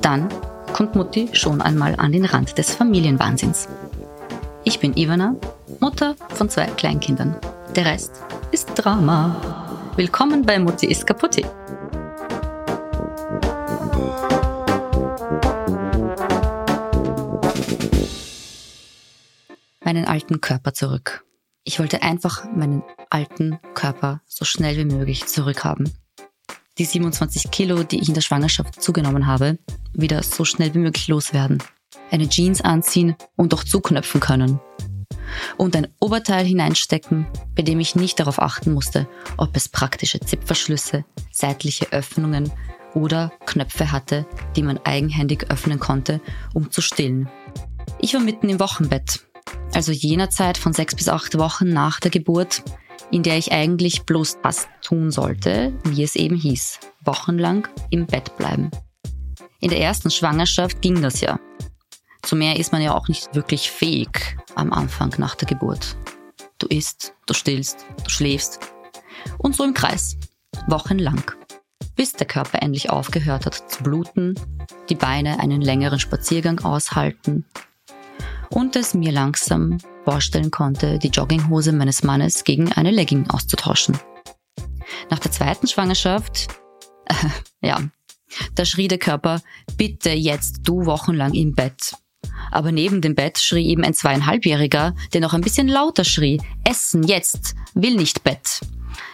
Dann kommt Mutti schon einmal an den Rand des Familienwahnsinns. Ich bin Ivana, Mutter von zwei Kleinkindern. Der Rest ist Drama. Willkommen bei Mutti ist kaputti. Meinen alten Körper zurück. Ich wollte einfach meinen alten Körper so schnell wie möglich zurückhaben. Die 27 Kilo, die ich in der Schwangerschaft zugenommen habe, wieder so schnell wie möglich loswerden. Eine Jeans anziehen und auch zuknöpfen können. Und ein Oberteil hineinstecken, bei dem ich nicht darauf achten musste, ob es praktische Zipverschlüsse, seitliche Öffnungen oder Knöpfe hatte, die man eigenhändig öffnen konnte, um zu stillen. Ich war mitten im Wochenbett also jener Zeit von sechs bis acht Wochen nach der Geburt, in der ich eigentlich bloß das tun sollte, wie es eben hieß, wochenlang im Bett bleiben. In der ersten Schwangerschaft ging das ja. Zu mehr ist man ja auch nicht wirklich fähig am Anfang nach der Geburt. Du isst, du stillst, du schläfst. Und so im Kreis, wochenlang, bis der Körper endlich aufgehört hat zu bluten, die Beine einen längeren Spaziergang aushalten und es mir langsam vorstellen konnte, die Jogginghose meines Mannes gegen eine Legging auszutauschen. Nach der zweiten Schwangerschaft, äh, ja, da schrie der Körper, bitte jetzt du wochenlang im Bett. Aber neben dem Bett schrie eben ein zweieinhalbjähriger, der noch ein bisschen lauter schrie, Essen jetzt, will nicht Bett.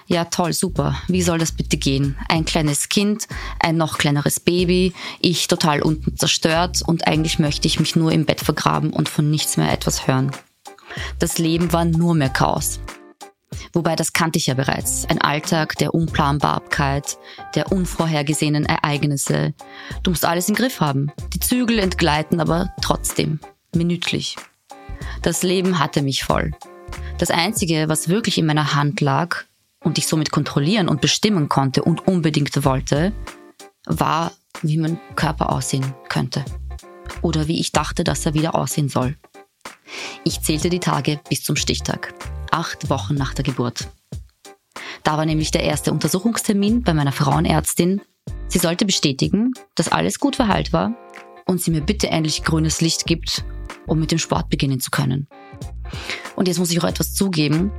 Ja, toll, super. Wie soll das bitte gehen? Ein kleines Kind, ein noch kleineres Baby, ich total unten zerstört und eigentlich möchte ich mich nur im Bett vergraben und von nichts mehr etwas hören. Das Leben war nur mehr Chaos. Wobei das kannte ich ja bereits. Ein Alltag der Unplanbarkeit, der unvorhergesehenen Ereignisse. Du musst alles im Griff haben. Die Zügel entgleiten aber trotzdem. Minütlich. Das Leben hatte mich voll. Das Einzige, was wirklich in meiner Hand lag, und ich somit kontrollieren und bestimmen konnte und unbedingt wollte, war, wie mein Körper aussehen könnte. Oder wie ich dachte, dass er wieder aussehen soll. Ich zählte die Tage bis zum Stichtag, acht Wochen nach der Geburt. Da war nämlich der erste Untersuchungstermin bei meiner Frauenärztin. Sie sollte bestätigen, dass alles gut verheilt war und sie mir bitte endlich grünes Licht gibt, um mit dem Sport beginnen zu können. Und jetzt muss ich auch etwas zugeben.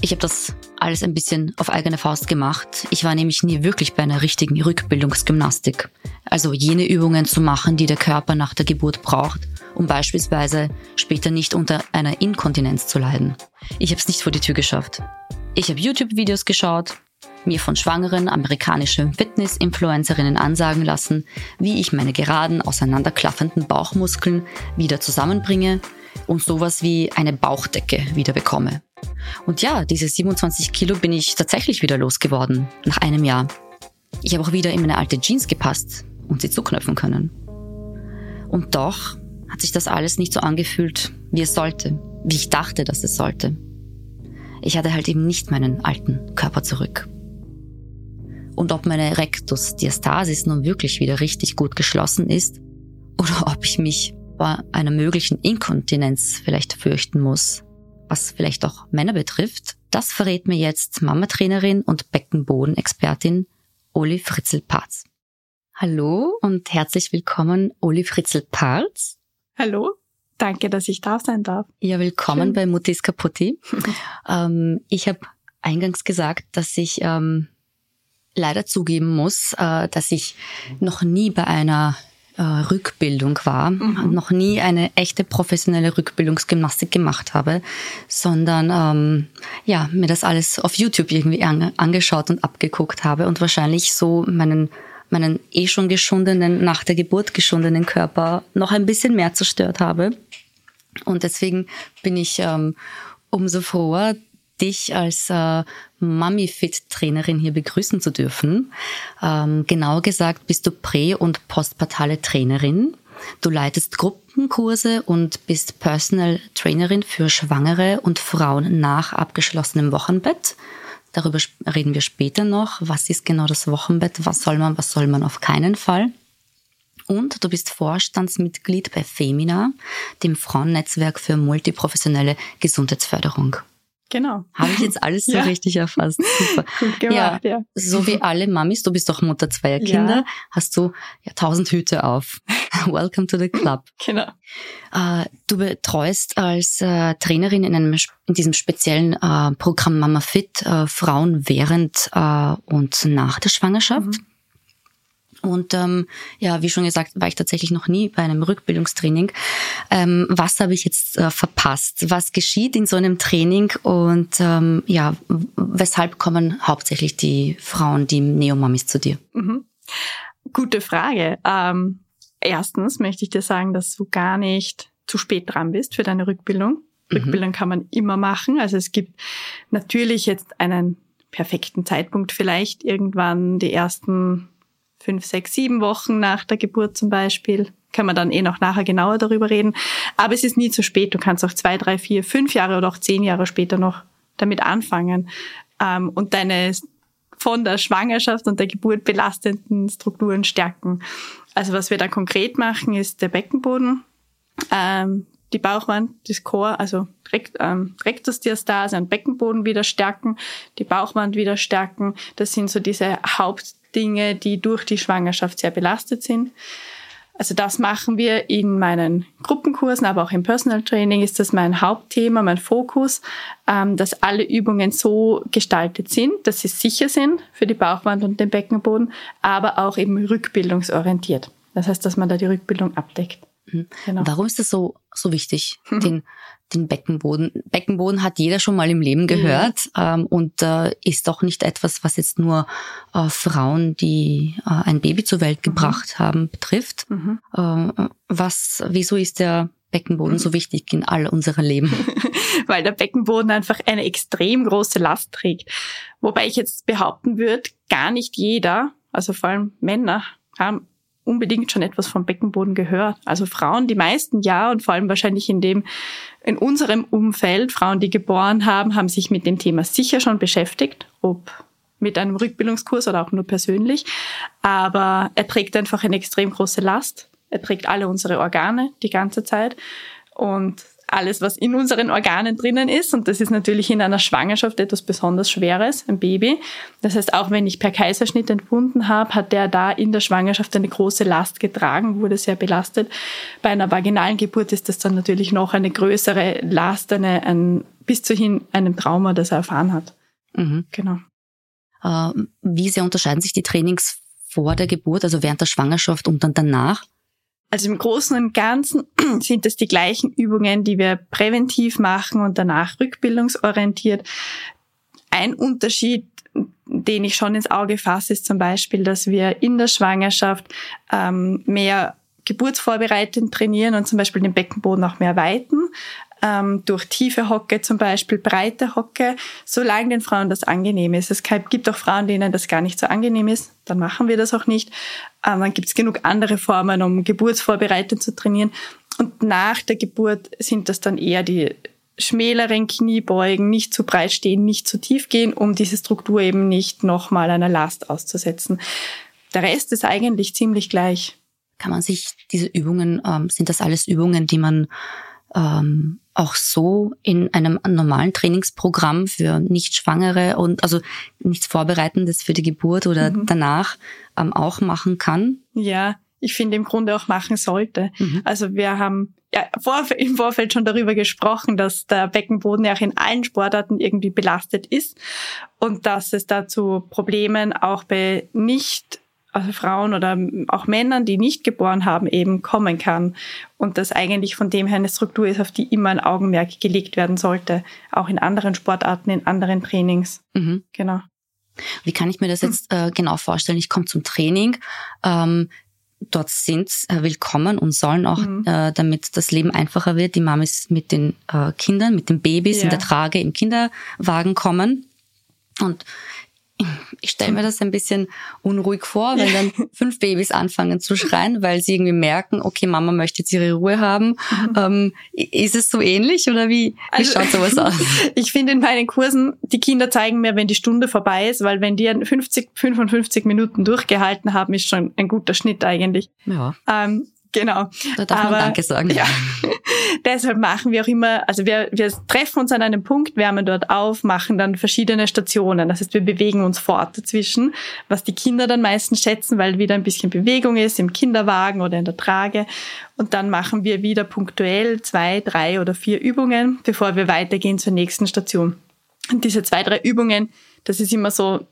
Ich habe das alles ein bisschen auf eigene Faust gemacht. Ich war nämlich nie wirklich bei einer richtigen Rückbildungsgymnastik. Also jene Übungen zu machen, die der Körper nach der Geburt braucht, um beispielsweise später nicht unter einer Inkontinenz zu leiden. Ich habe es nicht vor die Tür geschafft. Ich habe YouTube-Videos geschaut, mir von schwangeren amerikanischen Fitness-Influencerinnen ansagen lassen, wie ich meine geraden, auseinanderklaffenden Bauchmuskeln wieder zusammenbringe und sowas wie eine Bauchdecke wieder bekomme. Und ja, diese 27 Kilo bin ich tatsächlich wieder losgeworden, nach einem Jahr. Ich habe auch wieder in meine alte Jeans gepasst und sie zuknöpfen können. Und doch hat sich das alles nicht so angefühlt, wie es sollte, wie ich dachte, dass es sollte. Ich hatte halt eben nicht meinen alten Körper zurück. Und ob meine Rectusdiastasis nun wirklich wieder richtig gut geschlossen ist oder ob ich mich vor einer möglichen Inkontinenz vielleicht fürchten muss, was vielleicht auch Männer betrifft, das verrät mir jetzt Mama-Trainerin und Beckenbodenexpertin Oli Fritzel-Parz. Hallo und herzlich willkommen, Oli Fritzel-Parz. Hallo, danke, dass ich da sein darf. Ja, willkommen Schön. bei Mutis Kaputti. ähm, ich habe eingangs gesagt, dass ich ähm, leider zugeben muss, äh, dass ich noch nie bei einer äh, Rückbildung war, mhm. noch nie eine echte professionelle Rückbildungsgymnastik gemacht habe, sondern ähm, ja mir das alles auf YouTube irgendwie an, angeschaut und abgeguckt habe und wahrscheinlich so meinen meinen eh schon geschundenen, nach der Geburt geschundenen Körper noch ein bisschen mehr zerstört habe. Und deswegen bin ich ähm, umso froher, dich als äh, Mummy-Fit-Trainerin hier begrüßen zu dürfen. Ähm, genauer gesagt bist du prä- und postpartale Trainerin. Du leitest Gruppenkurse und bist Personal Trainerin für Schwangere und Frauen nach abgeschlossenem Wochenbett. Darüber reden wir später noch. Was ist genau das Wochenbett? Was soll man, was soll man auf keinen Fall? Und du bist Vorstandsmitglied bei Femina, dem Frauennetzwerk für multiprofessionelle Gesundheitsförderung. Genau. Habe ich jetzt alles so ja. richtig erfasst? Super. Gut gemacht, ja, ja. So wie alle Mamis, du bist doch Mutter zweier Kinder, ja. hast du ja tausend Hüte auf. Welcome to the club. Genau. Äh, du betreust als äh, Trainerin in einem in diesem speziellen äh, Programm Mama Fit äh, Frauen während äh, und nach der Schwangerschaft. Mhm. Und ähm, ja, wie schon gesagt, war ich tatsächlich noch nie bei einem Rückbildungstraining. Ähm, was habe ich jetzt äh, verpasst? Was geschieht in so einem Training? Und ähm, ja, weshalb kommen hauptsächlich die Frauen, die Neomamis zu dir? Mhm. Gute Frage. Ähm, erstens möchte ich dir sagen, dass du gar nicht zu spät dran bist für deine Rückbildung. Mhm. Rückbildung kann man immer machen. Also es gibt natürlich jetzt einen perfekten Zeitpunkt vielleicht irgendwann die ersten fünf, sechs, sieben Wochen nach der Geburt zum Beispiel. Kann man dann eh noch nachher genauer darüber reden. Aber es ist nie zu spät. Du kannst auch zwei, drei, vier, fünf Jahre oder auch zehn Jahre später noch damit anfangen ähm, und deine von der Schwangerschaft und der Geburt belastenden Strukturen stärken. Also was wir da konkret machen, ist der Beckenboden, ähm, die Bauchwand, das Chor, also ähm, Rektusdiastase und Beckenboden wieder stärken, die Bauchwand wieder stärken. Das sind so diese Haupt Dinge, die durch die Schwangerschaft sehr belastet sind. Also das machen wir in meinen Gruppenkursen, aber auch im Personal Training ist das mein Hauptthema, mein Fokus, ähm, dass alle Übungen so gestaltet sind, dass sie sicher sind für die Bauchwand und den Beckenboden, aber auch eben rückbildungsorientiert. Das heißt, dass man da die Rückbildung abdeckt. Mhm. Genau. Warum ist das so, so wichtig, den, den Beckenboden? Beckenboden hat jeder schon mal im Leben gehört ja. ähm, und äh, ist doch nicht etwas, was jetzt nur äh, Frauen, die äh, ein Baby zur Welt mhm. gebracht mhm. haben, betrifft. Mhm. Äh, was, wieso ist der Beckenboden so wichtig in all unserem Leben? Weil der Beckenboden einfach eine extrem große Last trägt. Wobei ich jetzt behaupten würde, gar nicht jeder, also vor allem Männer, haben unbedingt schon etwas vom Beckenboden gehört. Also Frauen, die meisten ja und vor allem wahrscheinlich in dem, in unserem Umfeld, Frauen, die geboren haben, haben sich mit dem Thema sicher schon beschäftigt, ob mit einem Rückbildungskurs oder auch nur persönlich. Aber er trägt einfach eine extrem große Last. Er trägt alle unsere Organe die ganze Zeit. Und alles, was in unseren Organen drinnen ist. Und das ist natürlich in einer Schwangerschaft etwas besonders Schweres, ein Baby. Das heißt, auch wenn ich per Kaiserschnitt entbunden habe, hat der da in der Schwangerschaft eine große Last getragen, wurde sehr belastet. Bei einer vaginalen Geburt ist das dann natürlich noch eine größere Last, eine, ein, bis zu hin einem Trauma, das er erfahren hat. Mhm. Genau. Äh, wie sehr unterscheiden sich die Trainings vor der Geburt, also während der Schwangerschaft und dann danach? Also im Großen und Ganzen sind es die gleichen Übungen, die wir präventiv machen und danach rückbildungsorientiert. Ein Unterschied, den ich schon ins Auge fasse, ist zum Beispiel, dass wir in der Schwangerschaft ähm, mehr geburtsvorbereitend trainieren und zum Beispiel den Beckenboden auch mehr weiten ähm, durch tiefe Hocke zum Beispiel, breite Hocke, solange den Frauen das angenehm ist. Es gibt auch Frauen, denen das gar nicht so angenehm ist, dann machen wir das auch nicht. Ähm, dann gibt es genug andere Formen, um geburtsvorbereitend zu trainieren. Und nach der Geburt sind das dann eher die schmäleren Kniebeugen, nicht zu breit stehen, nicht zu tief gehen, um diese Struktur eben nicht nochmal einer Last auszusetzen. Der Rest ist eigentlich ziemlich gleich. Kann man sich diese Übungen, ähm, sind das alles Übungen, die man ähm, auch so in einem normalen Trainingsprogramm für Nicht-Schwangere und also nichts Vorbereitendes für die Geburt oder mhm. danach ähm, auch machen kann? Ja, ich finde im Grunde auch machen sollte. Mhm. Also wir haben ja, vor, im Vorfeld schon darüber gesprochen, dass der Beckenboden ja auch in allen Sportarten irgendwie belastet ist und dass es dazu Problemen auch bei nicht Frauen oder auch Männern, die nicht geboren haben, eben kommen kann. Und das eigentlich von dem her eine Struktur ist, auf die immer ein Augenmerk gelegt werden sollte. Auch in anderen Sportarten, in anderen Trainings. Mhm. Genau. Wie kann ich mir das jetzt äh, genau vorstellen? Ich komme zum Training. Ähm, dort sind, äh, willkommen und sollen auch, mhm. äh, damit das Leben einfacher wird. Die Mamis mit den äh, Kindern, mit den Babys ja. in der Trage im Kinderwagen kommen. Und ich stelle mir das ein bisschen unruhig vor, wenn dann fünf Babys anfangen zu schreien, weil sie irgendwie merken, okay, Mama möchte jetzt ihre Ruhe haben. Mhm. Ähm, ist es so ähnlich oder wie, wie also, schaut sowas aus? Ich finde in meinen Kursen, die Kinder zeigen mir, wenn die Stunde vorbei ist, weil wenn die 50, 55 Minuten durchgehalten haben, ist schon ein guter Schnitt eigentlich. Ja. Ähm, Genau. Da darf Aber, man Danke sagen. Ja. Deshalb machen wir auch immer, also wir, wir treffen uns an einem Punkt, wärmen dort auf, machen dann verschiedene Stationen. Das heißt, wir bewegen uns fort dazwischen, was die Kinder dann meistens schätzen, weil wieder ein bisschen Bewegung ist im Kinderwagen oder in der Trage. Und dann machen wir wieder punktuell zwei, drei oder vier Übungen, bevor wir weitergehen zur nächsten Station. Und diese zwei, drei Übungen, das ist immer so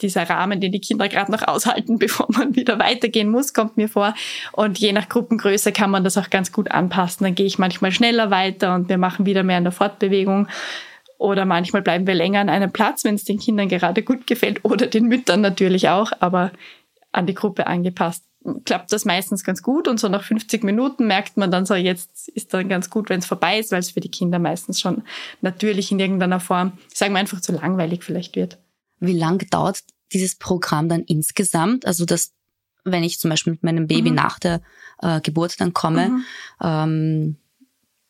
dieser Rahmen, den die Kinder gerade noch aushalten, bevor man wieder weitergehen muss, kommt mir vor. Und je nach Gruppengröße kann man das auch ganz gut anpassen. Dann gehe ich manchmal schneller weiter und wir machen wieder mehr in der Fortbewegung. Oder manchmal bleiben wir länger an einem Platz, wenn es den Kindern gerade gut gefällt oder den Müttern natürlich auch, aber an die Gruppe angepasst. Klappt das meistens ganz gut und so nach 50 Minuten merkt man dann so, jetzt ist dann ganz gut, wenn es vorbei ist, weil es für die Kinder meistens schon natürlich in irgendeiner Form, sagen wir einfach zu langweilig vielleicht wird. Wie lang dauert dieses Programm dann insgesamt? Also dass, wenn ich zum Beispiel mit meinem Baby mhm. nach der äh, Geburt dann komme, mhm. ähm,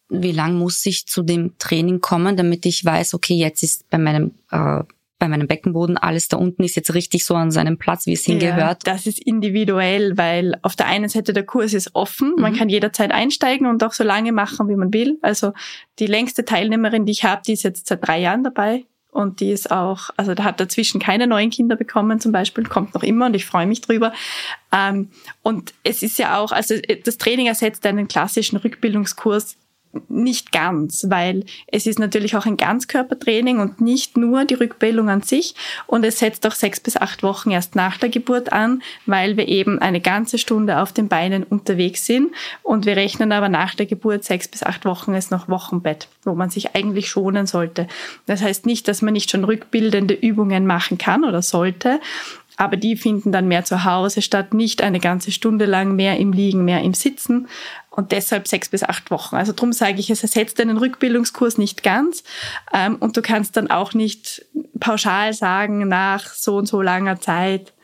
wie lang muss ich zu dem Training kommen, damit ich weiß, okay, jetzt ist bei meinem äh, bei meinem Beckenboden alles da unten ist jetzt richtig so an seinem Platz, wie es hingehört. Ja, das ist individuell, weil auf der einen Seite der Kurs ist offen, mhm. man kann jederzeit einsteigen und auch so lange machen, wie man will. Also die längste Teilnehmerin, die ich habe, die ist jetzt seit drei Jahren dabei und die ist auch, also da hat dazwischen keine neuen Kinder bekommen zum Beispiel, kommt noch immer und ich freue mich drüber. Ähm, und es ist ja auch, also das Training ersetzt einen klassischen Rückbildungskurs nicht ganz, weil es ist natürlich auch ein Ganzkörpertraining und nicht nur die Rückbildung an sich. Und es setzt auch sechs bis acht Wochen erst nach der Geburt an, weil wir eben eine ganze Stunde auf den Beinen unterwegs sind. Und wir rechnen aber nach der Geburt sechs bis acht Wochen ist noch Wochenbett, wo man sich eigentlich schonen sollte. Das heißt nicht, dass man nicht schon rückbildende Übungen machen kann oder sollte, aber die finden dann mehr zu Hause statt, nicht eine ganze Stunde lang mehr im Liegen, mehr im Sitzen und deshalb sechs bis acht Wochen. Also darum sage ich, es ersetzt einen Rückbildungskurs nicht ganz ähm, und du kannst dann auch nicht pauschal sagen, nach so und so langer Zeit,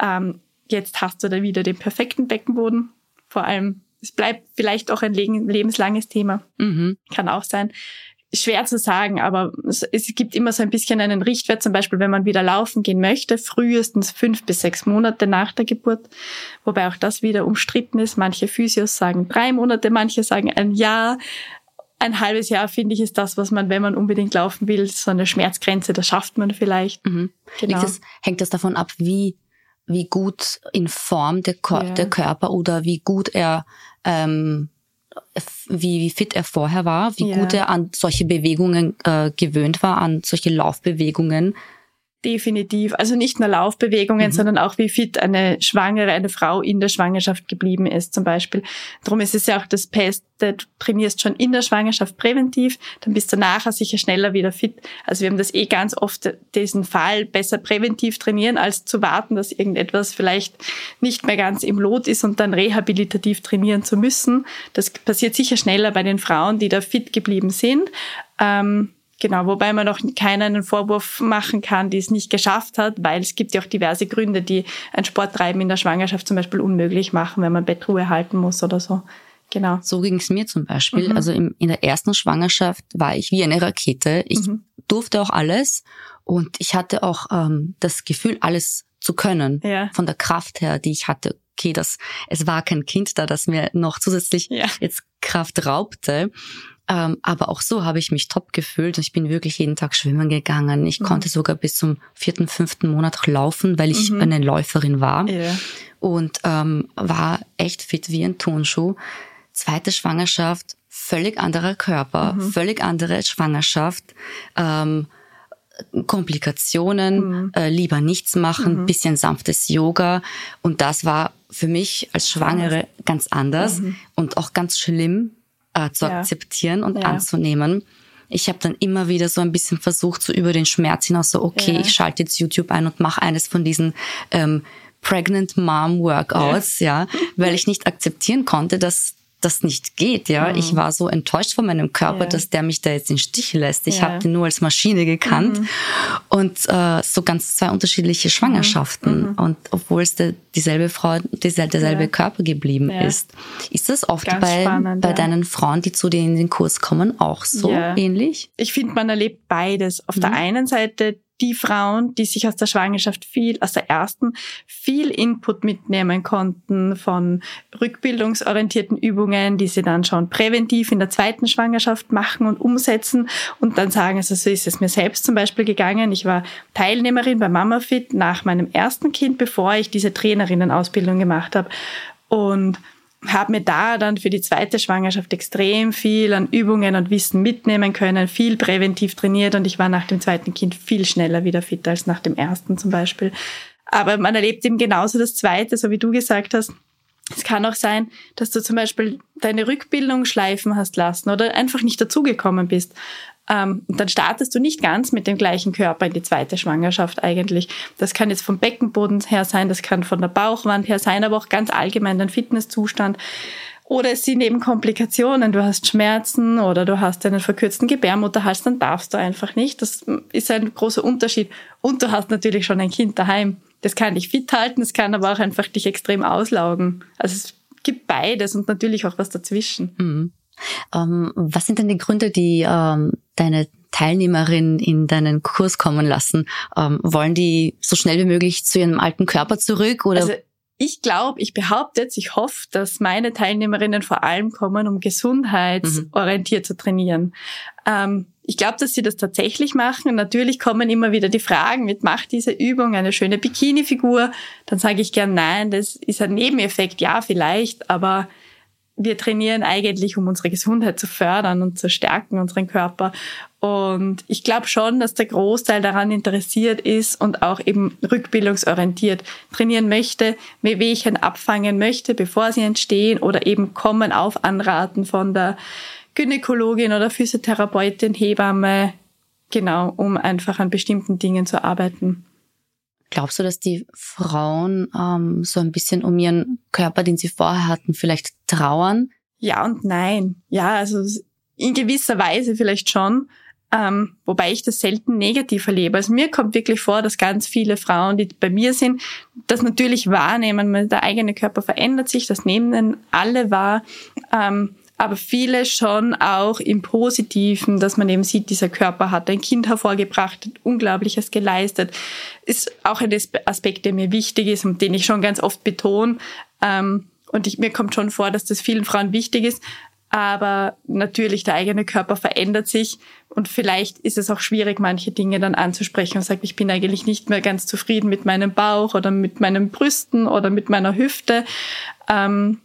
ähm, jetzt hast du da wieder den perfekten Beckenboden. Vor allem, es bleibt vielleicht auch ein lebenslanges Thema. Mhm. Kann auch sein schwer zu sagen, aber es, es, gibt immer so ein bisschen einen Richtwert, zum Beispiel, wenn man wieder laufen gehen möchte, frühestens fünf bis sechs Monate nach der Geburt, wobei auch das wieder umstritten ist. Manche Physios sagen drei Monate, manche sagen ein Jahr. Ein halbes Jahr, finde ich, ist das, was man, wenn man unbedingt laufen will, so eine Schmerzgrenze, das schafft man vielleicht. Mhm. Genau. Das, hängt das davon ab, wie, wie gut in Form der, Ko ja. der Körper oder wie gut er ähm, wie, wie fit er vorher war, wie ja. gut er an solche Bewegungen äh, gewöhnt war, an solche Laufbewegungen. Definitiv. Also nicht nur Laufbewegungen, mhm. sondern auch wie fit eine Schwangere, eine Frau in der Schwangerschaft geblieben ist zum Beispiel. Darum ist es ja auch das Beste, du trainierst schon in der Schwangerschaft präventiv, dann bist du nachher sicher schneller wieder fit. Also wir haben das eh ganz oft, diesen Fall besser präventiv trainieren, als zu warten, dass irgendetwas vielleicht nicht mehr ganz im Lot ist und dann rehabilitativ trainieren zu müssen. Das passiert sicher schneller bei den Frauen, die da fit geblieben sind. Ähm, Genau, wobei man noch keinen einen Vorwurf machen kann, die es nicht geschafft hat, weil es gibt ja auch diverse Gründe, die ein Sporttreiben in der Schwangerschaft zum Beispiel unmöglich machen, wenn man Bettruhe halten muss oder so. Genau. So ging es mir zum Beispiel. Mhm. Also im, in der ersten Schwangerschaft war ich wie eine Rakete. Ich mhm. durfte auch alles und ich hatte auch ähm, das Gefühl, alles zu können. Ja. Von der Kraft her, die ich hatte. Okay, das, es war kein Kind da, das mir noch zusätzlich ja. jetzt Kraft raubte. Ähm, aber auch so habe ich mich top gefühlt. Ich bin wirklich jeden Tag schwimmen gegangen. Ich mhm. konnte sogar bis zum vierten, fünften Monat laufen, weil ich mhm. eine Läuferin war. Yeah. Und ähm, war echt fit wie ein Tonschuh. Zweite Schwangerschaft, völlig anderer Körper, mhm. völlig andere Schwangerschaft. Ähm, Komplikationen, mhm. äh, lieber nichts machen, mhm. bisschen sanftes Yoga. Und das war für mich als Schwangere ganz anders mhm. und auch ganz schlimm, äh, zu ja. akzeptieren und ja. anzunehmen. Ich habe dann immer wieder so ein bisschen versucht, so über den Schmerz hinaus, so okay, ja. ich schalte jetzt YouTube ein und mache eines von diesen ähm, Pregnant Mom Workouts, ja, ja weil ich nicht akzeptieren konnte, dass das nicht geht, ja. Mhm. Ich war so enttäuscht von meinem Körper, ja. dass der mich da jetzt in Stich lässt. Ich ja. habe den nur als Maschine gekannt mhm. und äh, so ganz zwei unterschiedliche Schwangerschaften. Mhm. Und obwohl es der, dieselbe Frau, derselbe ja. Körper geblieben ist. Ist das oft ganz bei, spannend, bei deinen Frauen, die zu dir in den Kurs kommen, auch so ähnlich? Ich finde, man erlebt beides. Auf der mhm. einen Seite die Frauen, die sich aus der Schwangerschaft viel, aus der ersten, viel Input mitnehmen konnten von rückbildungsorientierten Übungen, die sie dann schon präventiv in der zweiten Schwangerschaft machen und umsetzen und dann sagen, also so ist es mir selbst zum Beispiel gegangen. Ich war Teilnehmerin bei MamaFit nach meinem ersten Kind, bevor ich diese Trainerinnenausbildung gemacht habe. Und habe mir da dann für die zweite Schwangerschaft extrem viel an Übungen und Wissen mitnehmen können, viel präventiv trainiert und ich war nach dem zweiten Kind viel schneller wieder fit als nach dem ersten zum Beispiel. Aber man erlebt eben genauso das zweite, so wie du gesagt hast. Es kann auch sein, dass du zum Beispiel deine Rückbildung schleifen hast lassen oder einfach nicht dazugekommen bist. Ähm, und dann startest du nicht ganz mit dem gleichen Körper in die zweite Schwangerschaft eigentlich. Das kann jetzt vom Beckenboden her sein, das kann von der Bauchwand her sein, aber auch ganz allgemein dein Fitnesszustand. Oder es sind eben Komplikationen, du hast Schmerzen oder du hast einen verkürzten Gebärmutterhals, dann darfst du einfach nicht. Das ist ein großer Unterschied. Und du hast natürlich schon ein Kind daheim. Das kann dich fit halten, es kann aber auch einfach dich extrem auslaugen. Also es gibt beides und natürlich auch was dazwischen. Mhm. Ähm, was sind denn die Gründe, die ähm, deine Teilnehmerin in deinen Kurs kommen lassen? Ähm, wollen die so schnell wie möglich zu ihrem alten Körper zurück oder? Also ich glaube, ich behaupte jetzt, ich hoffe, dass meine Teilnehmerinnen vor allem kommen, um gesundheitsorientiert mhm. zu trainieren. Ähm, ich glaube, dass sie das tatsächlich machen. Und natürlich kommen immer wieder die Fragen mit, macht diese Übung eine schöne Bikini-Figur? Dann sage ich gern, nein, das ist ein Nebeneffekt, ja, vielleicht, aber wir trainieren eigentlich, um unsere Gesundheit zu fördern und zu stärken, unseren Körper. Und ich glaube schon, dass der Großteil daran interessiert ist und auch eben rückbildungsorientiert trainieren möchte, Wehwehchen abfangen möchte, bevor sie entstehen oder eben kommen auf Anraten von der Gynäkologin oder Physiotherapeutin, Hebamme, genau, um einfach an bestimmten Dingen zu arbeiten. Glaubst du, dass die Frauen ähm, so ein bisschen um ihren Körper, den sie vorher hatten, vielleicht trauern? Ja und nein. Ja, also in gewisser Weise vielleicht schon. Ähm, wobei ich das selten negativ erlebe. Also mir kommt wirklich vor, dass ganz viele Frauen, die bei mir sind, das natürlich wahrnehmen. Der eigene Körper verändert sich, das nehmen alle wahr. Ähm, aber viele schon auch im Positiven, dass man eben sieht, dieser Körper hat ein Kind hervorgebracht, Unglaubliches geleistet, ist auch ein Aspekt, der mir wichtig ist und den ich schon ganz oft betone. Ähm, und ich, mir kommt schon vor, dass das vielen Frauen wichtig ist. Aber natürlich, der eigene Körper verändert sich und vielleicht ist es auch schwierig, manche Dinge dann anzusprechen und sagt, ich bin eigentlich nicht mehr ganz zufrieden mit meinem Bauch oder mit meinen Brüsten oder mit meiner Hüfte. Ähm,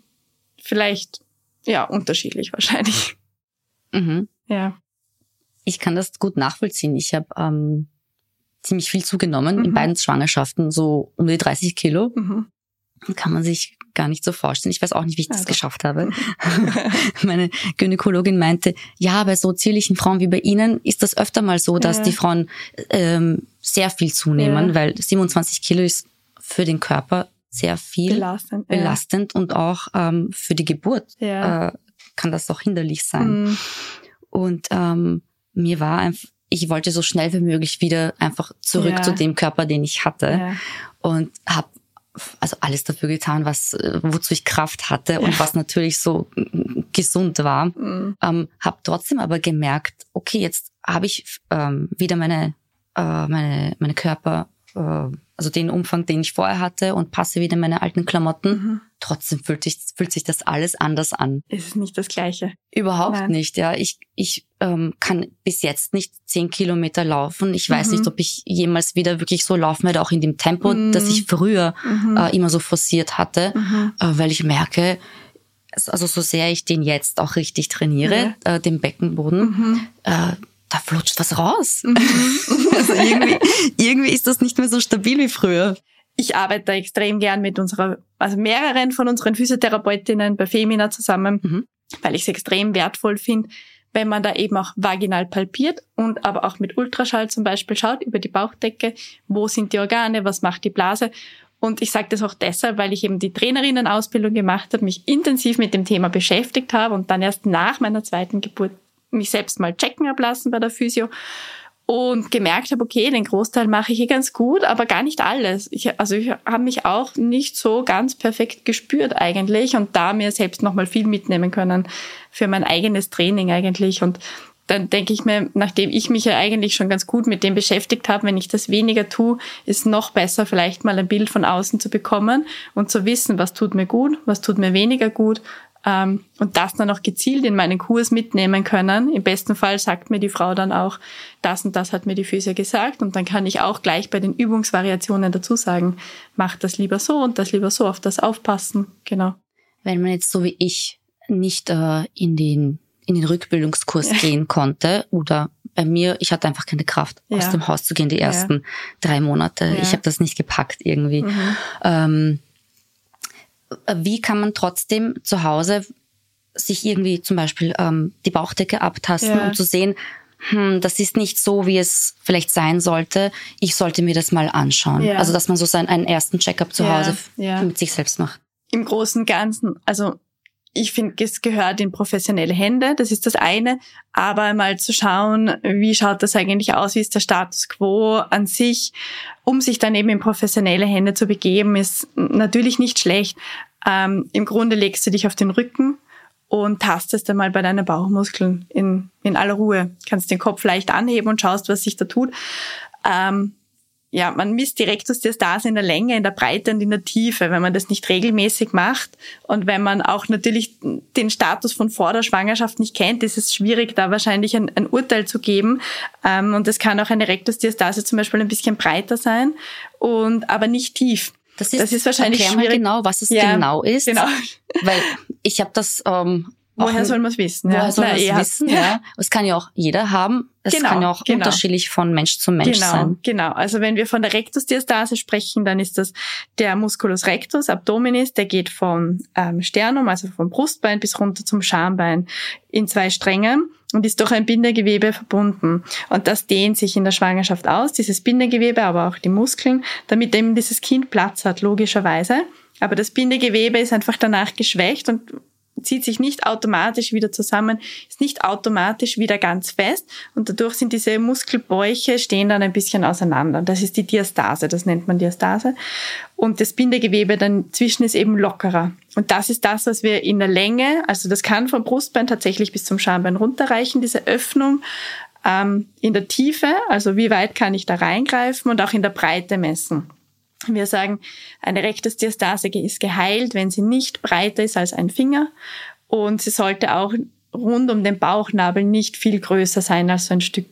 vielleicht ja, unterschiedlich wahrscheinlich. Mhm. Ja. Ich kann das gut nachvollziehen. Ich habe ähm, ziemlich viel zugenommen mhm. in beiden Schwangerschaften, so um die 30 Kilo. Mhm. Kann man sich gar nicht so vorstellen. Ich weiß auch nicht, wie ich das ja, geschafft habe. Meine Gynäkologin meinte, ja, bei so zierlichen Frauen wie bei Ihnen ist das öfter mal so, dass ja. die Frauen ähm, sehr viel zunehmen, ja. weil 27 Kilo ist für den Körper sehr viel belastend, belastend ja. und auch ähm, für die Geburt ja. äh, kann das auch hinderlich sein. Mhm. Und ähm, mir war einfach, ich wollte so schnell wie möglich wieder einfach zurück ja. zu dem Körper, den ich hatte und habe also alles dafür getan, was wozu ich Kraft hatte und was natürlich so gesund war. Mhm. Ähm, habe trotzdem aber gemerkt, okay, jetzt habe ich ähm, wieder meine äh, meine meine Körper äh, also den Umfang, den ich vorher hatte und passe wieder in meine alten Klamotten. Mhm. Trotzdem fühlt sich, fühlt sich das alles anders an. Ist es nicht das Gleiche? Überhaupt Nein. nicht, ja. Ich, ich ähm, kann bis jetzt nicht zehn Kilometer laufen. Ich weiß mhm. nicht, ob ich jemals wieder wirklich so laufen werde, auch in dem Tempo, mhm. das ich früher mhm. äh, immer so forciert hatte, mhm. äh, weil ich merke, also so sehr ich den jetzt auch richtig trainiere, ja. äh, den Beckenboden, mhm. äh, da flutscht was raus. Mhm. also irgendwie, irgendwie ist das nicht mehr so stabil wie früher. Ich arbeite extrem gern mit unserer, also mehreren von unseren Physiotherapeutinnen bei Femina zusammen, mhm. weil ich es extrem wertvoll finde, wenn man da eben auch vaginal palpiert und aber auch mit Ultraschall zum Beispiel schaut über die Bauchdecke, wo sind die Organe, was macht die Blase Und ich sage das auch deshalb, weil ich eben die Trainerinnenausbildung gemacht habe, mich intensiv mit dem Thema beschäftigt habe und dann erst nach meiner zweiten Geburt mich selbst mal checken habe lassen bei der Physio und gemerkt habe, okay, den Großteil mache ich hier ganz gut, aber gar nicht alles. Ich, also ich habe mich auch nicht so ganz perfekt gespürt eigentlich und da mir selbst nochmal viel mitnehmen können für mein eigenes Training eigentlich. Und dann denke ich mir, nachdem ich mich ja eigentlich schon ganz gut mit dem beschäftigt habe, wenn ich das weniger tue, ist noch besser, vielleicht mal ein Bild von außen zu bekommen und zu wissen, was tut mir gut, was tut mir weniger gut ähm, und das dann auch gezielt in meinen Kurs mitnehmen können. Im besten Fall sagt mir die Frau dann auch, das und das hat mir die Physio gesagt und dann kann ich auch gleich bei den Übungsvariationen dazu sagen, mach das lieber so und das lieber so, auf das aufpassen. Genau. Wenn man jetzt so wie ich nicht äh, in den in den Rückbildungskurs gehen konnte oder bei mir, ich hatte einfach keine Kraft, ja. aus dem Haus zu gehen die ersten ja. drei Monate. Ich habe das nicht gepackt irgendwie. Mhm. Ähm, wie kann man trotzdem zu Hause sich irgendwie zum Beispiel ähm, die Bauchdecke abtasten, um zu sehen, hm, das ist nicht so, wie es vielleicht sein sollte. Ich sollte mir das mal anschauen. Also dass man so seinen einen ersten Checkup zu Hause mit sich selbst macht. Im Großen und Ganzen, also ich finde, es gehört in professionelle Hände, das ist das eine. Aber mal zu schauen, wie schaut das eigentlich aus, wie ist der Status quo an sich, um sich dann eben in professionelle Hände zu begeben, ist natürlich nicht schlecht. Ähm, Im Grunde legst du dich auf den Rücken und tastest einmal bei deinen Bauchmuskeln in, in aller Ruhe. Kannst den Kopf leicht anheben und schaust, was sich da tut. Ähm, ja, man misst die Rektusdiastase in der Länge, in der Breite und in der Tiefe, wenn man das nicht regelmäßig macht. Und wenn man auch natürlich den Status von vor der Schwangerschaft nicht kennt, ist es schwierig, da wahrscheinlich ein, ein Urteil zu geben. Ähm, und es kann auch eine Rektusdiastase zum Beispiel ein bisschen breiter sein und aber nicht tief. Das ist, das ist wahrscheinlich schwierig. genau, was es ja, genau ist. Genau. Weil ich habe das ähm, Woher soll man es wissen? Woher ja. soll man es wissen? Ja. Es kann ja auch jeder haben. Es genau, kann ja auch genau. unterschiedlich von Mensch zu Mensch genau, sein. Genau. Also wenn wir von der Rektusdiastase sprechen, dann ist das der Musculus rectus abdominis. Der geht vom ähm, Sternum, also vom Brustbein bis runter zum Schambein in zwei Strängen und ist durch ein Bindegewebe verbunden. Und das dehnt sich in der Schwangerschaft aus, dieses Bindegewebe, aber auch die Muskeln, damit eben dieses Kind Platz hat, logischerweise. Aber das Bindegewebe ist einfach danach geschwächt und zieht sich nicht automatisch wieder zusammen, ist nicht automatisch wieder ganz fest und dadurch sind diese Muskelbäuche stehen dann ein bisschen auseinander. Das ist die Diastase, das nennt man Diastase. Und das Bindegewebe dann zwischen ist eben lockerer. Und das ist das, was wir in der Länge, also das kann vom Brustbein tatsächlich bis zum Schambein runterreichen, diese Öffnung ähm, in der Tiefe, also wie weit kann ich da reingreifen und auch in der Breite messen. Wir sagen, eine Rektusdiastase ist geheilt, wenn sie nicht breiter ist als ein Finger und sie sollte auch rund um den Bauchnabel nicht viel größer sein als so ein Stück,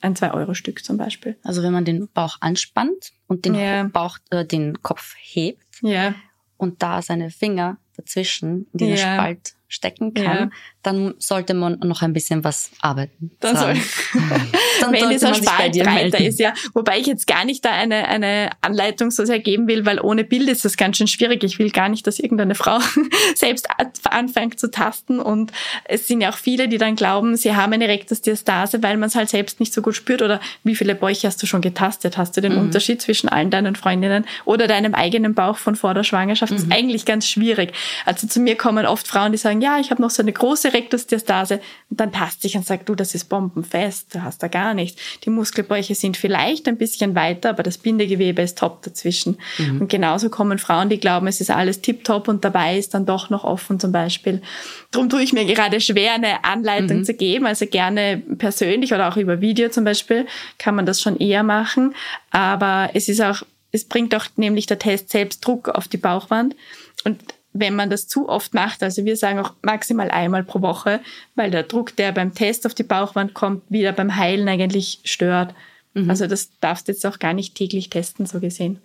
ein 2-Euro-Stück zum Beispiel. Also wenn man den Bauch anspannt und den ja. Bauch, äh, den Kopf hebt ja. und da seine Finger dazwischen in dieser ja. Spalt stecken kann, ja. dann sollte man noch ein bisschen was arbeiten. Dann soll, dann wenn dieser Spalt breiter ist, ja. Wobei ich jetzt gar nicht da eine, eine Anleitung so sehr geben will, weil ohne Bild ist das ganz schön schwierig. Ich will gar nicht, dass irgendeine Frau selbst anfängt zu tasten und es sind ja auch viele, die dann glauben, sie haben eine Rektusdiastase, weil man es halt selbst nicht so gut spürt oder wie viele Bäuche hast du schon getastet? Hast du den mhm. Unterschied zwischen allen deinen Freundinnen oder deinem eigenen Bauch von vor der Schwangerschaft? Mhm. Das ist eigentlich ganz schwierig. Also zu mir kommen oft Frauen, die sagen, ja, ich habe noch so eine große Rektusdiastase und dann tastet ich und sage, du, das ist bombenfest, du hast da gar nichts. Die Muskelbäuche sind vielleicht ein bisschen weiter, aber das Bindegewebe ist top dazwischen. Mhm. Und genauso kommen Frauen, die glauben, es ist alles tiptop und dabei ist dann doch noch offen zum Beispiel. Darum tue ich mir gerade schwer, eine Anleitung mhm. zu geben, also gerne persönlich oder auch über Video zum Beispiel kann man das schon eher machen. Aber es ist auch es bringt auch nämlich der Test selbst Druck auf die Bauchwand. Und wenn man das zu oft macht, also wir sagen auch maximal einmal pro Woche, weil der Druck, der beim Test auf die Bauchwand kommt, wieder beim Heilen eigentlich stört. Mhm. Also das darfst du jetzt auch gar nicht täglich testen, so gesehen.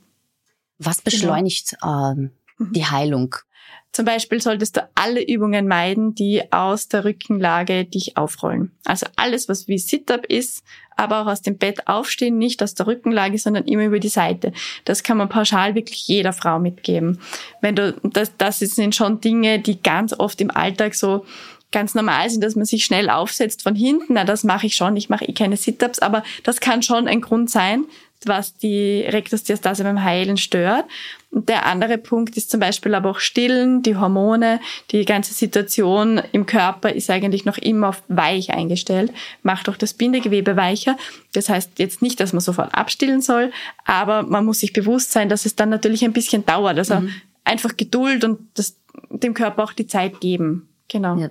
Was beschleunigt genau. ähm, mhm. die Heilung? Zum Beispiel solltest du alle Übungen meiden, die aus der Rückenlage dich aufrollen. Also alles, was wie Sit-up ist, aber auch aus dem Bett aufstehen, nicht aus der Rückenlage, sondern immer über die Seite. Das kann man pauschal wirklich jeder Frau mitgeben. Wenn du, das, das sind schon Dinge, die ganz oft im Alltag so ganz normal sind, dass man sich schnell aufsetzt von hinten. Na, das mache ich schon. Ich mache eh keine Sit-ups, aber das kann schon ein Grund sein, was die Rektusdiastase beim Heilen stört. Und der andere Punkt ist zum Beispiel aber auch Stillen, die Hormone, die ganze Situation im Körper ist eigentlich noch immer auf weich eingestellt, macht auch das Bindegewebe weicher. Das heißt jetzt nicht, dass man sofort abstillen soll, aber man muss sich bewusst sein, dass es dann natürlich ein bisschen dauert. Also mhm. einfach Geduld und das, dem Körper auch die Zeit geben. Genau. Ja,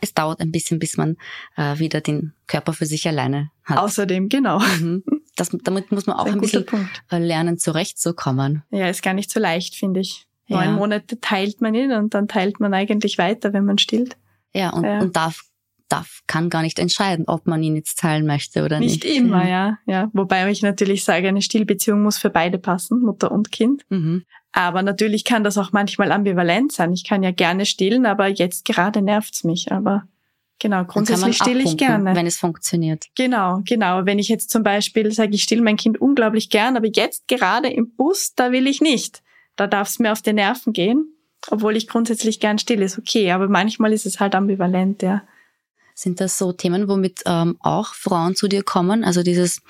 es dauert ein bisschen, bis man äh, wieder den Körper für sich alleine hat. Außerdem, genau. Mhm. Das, damit muss man auch ein, ein bisschen Punkt. Äh, lernen, zurechtzukommen. Ja, ist gar nicht so leicht, finde ich. Ja. Neun Monate teilt man ihn und dann teilt man eigentlich weiter, wenn man stillt. Ja, und, ja. und darf darf, kann gar nicht entscheiden, ob man ihn jetzt teilen möchte oder nicht. Nicht immer, mhm. ja. ja. Wobei ich natürlich sage, eine Stillbeziehung muss für beide passen, Mutter und Kind. Mhm. Aber natürlich kann das auch manchmal ambivalent sein. Ich kann ja gerne stillen, aber jetzt gerade nervt's mich. Aber genau, grundsätzlich stille ich gerne. Wenn es funktioniert. Genau, genau. Wenn ich jetzt zum Beispiel sage, ich still mein Kind unglaublich gern, aber jetzt gerade im Bus, da will ich nicht. Da darf es mir auf die Nerven gehen. Obwohl ich grundsätzlich gern still ist okay. Aber manchmal ist es halt ambivalent, ja. Sind das so Themen, womit ähm, auch Frauen zu dir kommen? Also dieses,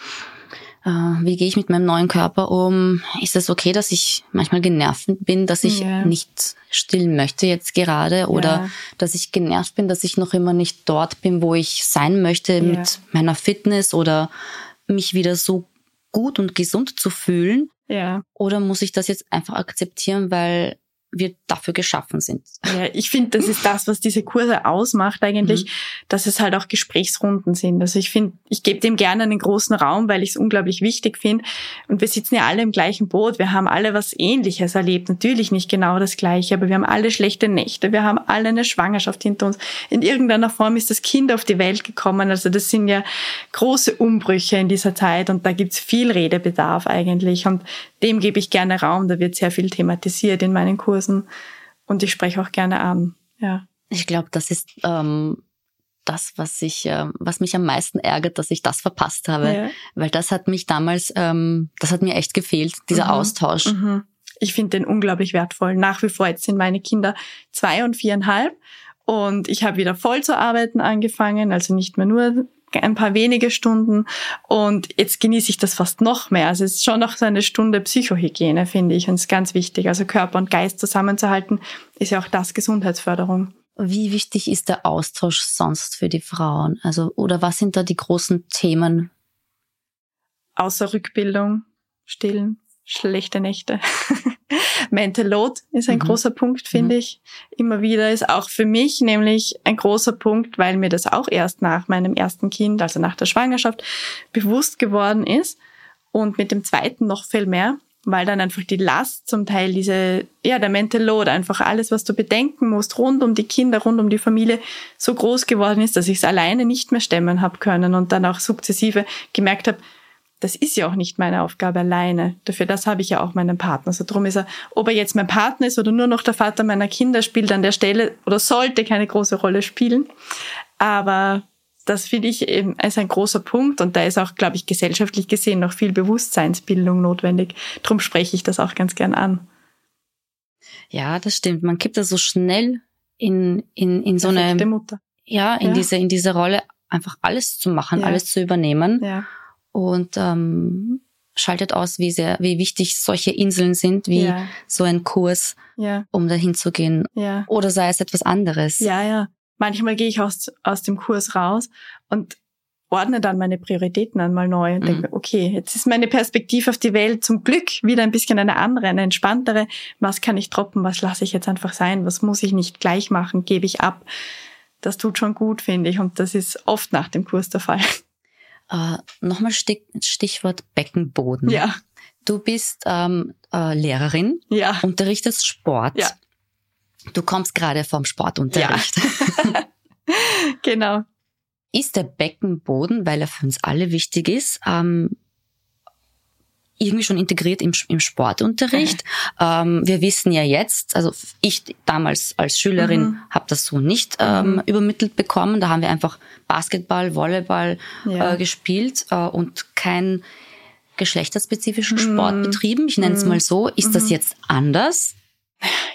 wie gehe ich mit meinem neuen Körper um? Ist es okay, dass ich manchmal genervt bin, dass ich yeah. nicht stillen möchte jetzt gerade? Oder yeah. dass ich genervt bin, dass ich noch immer nicht dort bin, wo ich sein möchte yeah. mit meiner Fitness oder mich wieder so gut und gesund zu fühlen? Ja. Oder muss ich das jetzt einfach akzeptieren, weil wir dafür geschaffen sind. Ja, ich finde, das ist das, was diese Kurse ausmacht eigentlich, mhm. dass es halt auch Gesprächsrunden sind. Also ich finde, ich gebe dem gerne einen großen Raum, weil ich es unglaublich wichtig finde. Und wir sitzen ja alle im gleichen Boot. Wir haben alle was Ähnliches erlebt. Natürlich nicht genau das Gleiche, aber wir haben alle schlechte Nächte. Wir haben alle eine Schwangerschaft hinter uns. In irgendeiner Form ist das Kind auf die Welt gekommen. Also das sind ja große Umbrüche in dieser Zeit und da gibt's viel Redebedarf eigentlich. Und dem gebe ich gerne Raum. Da wird sehr viel thematisiert in meinen Kursen und ich spreche auch gerne an. Ja. Ich glaube, das ist ähm, das, was ich, äh, was mich am meisten ärgert, dass ich das verpasst habe, ja. weil das hat mich damals, ähm, das hat mir echt gefehlt, dieser mhm. Austausch. Mhm. Ich finde den unglaublich wertvoll. Nach wie vor jetzt sind meine Kinder zwei und viereinhalb und ich habe wieder voll zu arbeiten angefangen, also nicht mehr nur ein paar wenige Stunden und jetzt genieße ich das fast noch mehr. Also es ist schon noch so eine Stunde Psychohygiene, finde ich, und es ist ganz wichtig. Also Körper und Geist zusammenzuhalten, ist ja auch das Gesundheitsförderung. Wie wichtig ist der Austausch sonst für die Frauen? Also, oder was sind da die großen Themen? Außer Rückbildung, Stillen, schlechte Nächte. Mental Load ist ein mhm. großer Punkt, finde mhm. ich. Immer wieder ist auch für mich nämlich ein großer Punkt, weil mir das auch erst nach meinem ersten Kind, also nach der Schwangerschaft, bewusst geworden ist und mit dem zweiten noch viel mehr, weil dann einfach die Last zum Teil diese, ja, der Mental Load, einfach alles, was du bedenken musst, rund um die Kinder, rund um die Familie, so groß geworden ist, dass ich es alleine nicht mehr stemmen habe können und dann auch sukzessive gemerkt habe, das ist ja auch nicht meine Aufgabe alleine. Dafür das habe ich ja auch meinen Partner. Also darum ist er, ob er jetzt mein Partner ist oder nur noch der Vater meiner Kinder, spielt an der Stelle oder sollte keine große Rolle spielen. Aber das finde ich eben als ein großer Punkt und da ist auch, glaube ich, gesellschaftlich gesehen noch viel Bewusstseinsbildung notwendig. Darum spreche ich das auch ganz gern an. Ja, das stimmt. Man kippt da so schnell in, in, in so eine, Mutter. ja, in ja. diese, in diese Rolle einfach alles zu machen, ja. alles zu übernehmen. Ja und ähm, schaltet aus, wie sehr, wie wichtig solche Inseln sind, wie ja. so ein Kurs, ja. um dahin zu gehen. Ja. Oder sei es etwas anderes. Ja, ja. Manchmal gehe ich aus, aus dem Kurs raus und ordne dann meine Prioritäten einmal neu und mhm. denke, okay, jetzt ist meine Perspektive auf die Welt zum Glück wieder ein bisschen eine andere, eine entspanntere. Was kann ich droppen? Was lasse ich jetzt einfach sein? Was muss ich nicht gleich machen? Gebe ich ab? Das tut schon gut, finde ich. Und das ist oft nach dem Kurs der Fall. Äh, Nochmal Stich, Stichwort Beckenboden. Ja. Du bist ähm, äh, Lehrerin, ja. unterrichtest Sport. Ja. Du kommst gerade vom Sportunterricht. Ja. genau. Ist der Beckenboden, weil er für uns alle wichtig ist, ähm, irgendwie schon integriert im, im Sportunterricht. Mhm. Ähm, wir wissen ja jetzt, also ich damals als Schülerin mhm. habe das so nicht ähm, mhm. übermittelt bekommen. Da haben wir einfach Basketball, Volleyball ja. äh, gespielt äh, und kein geschlechterspezifischen Sport mhm. betrieben. Ich nenne es mhm. mal so. Ist das mhm. jetzt anders?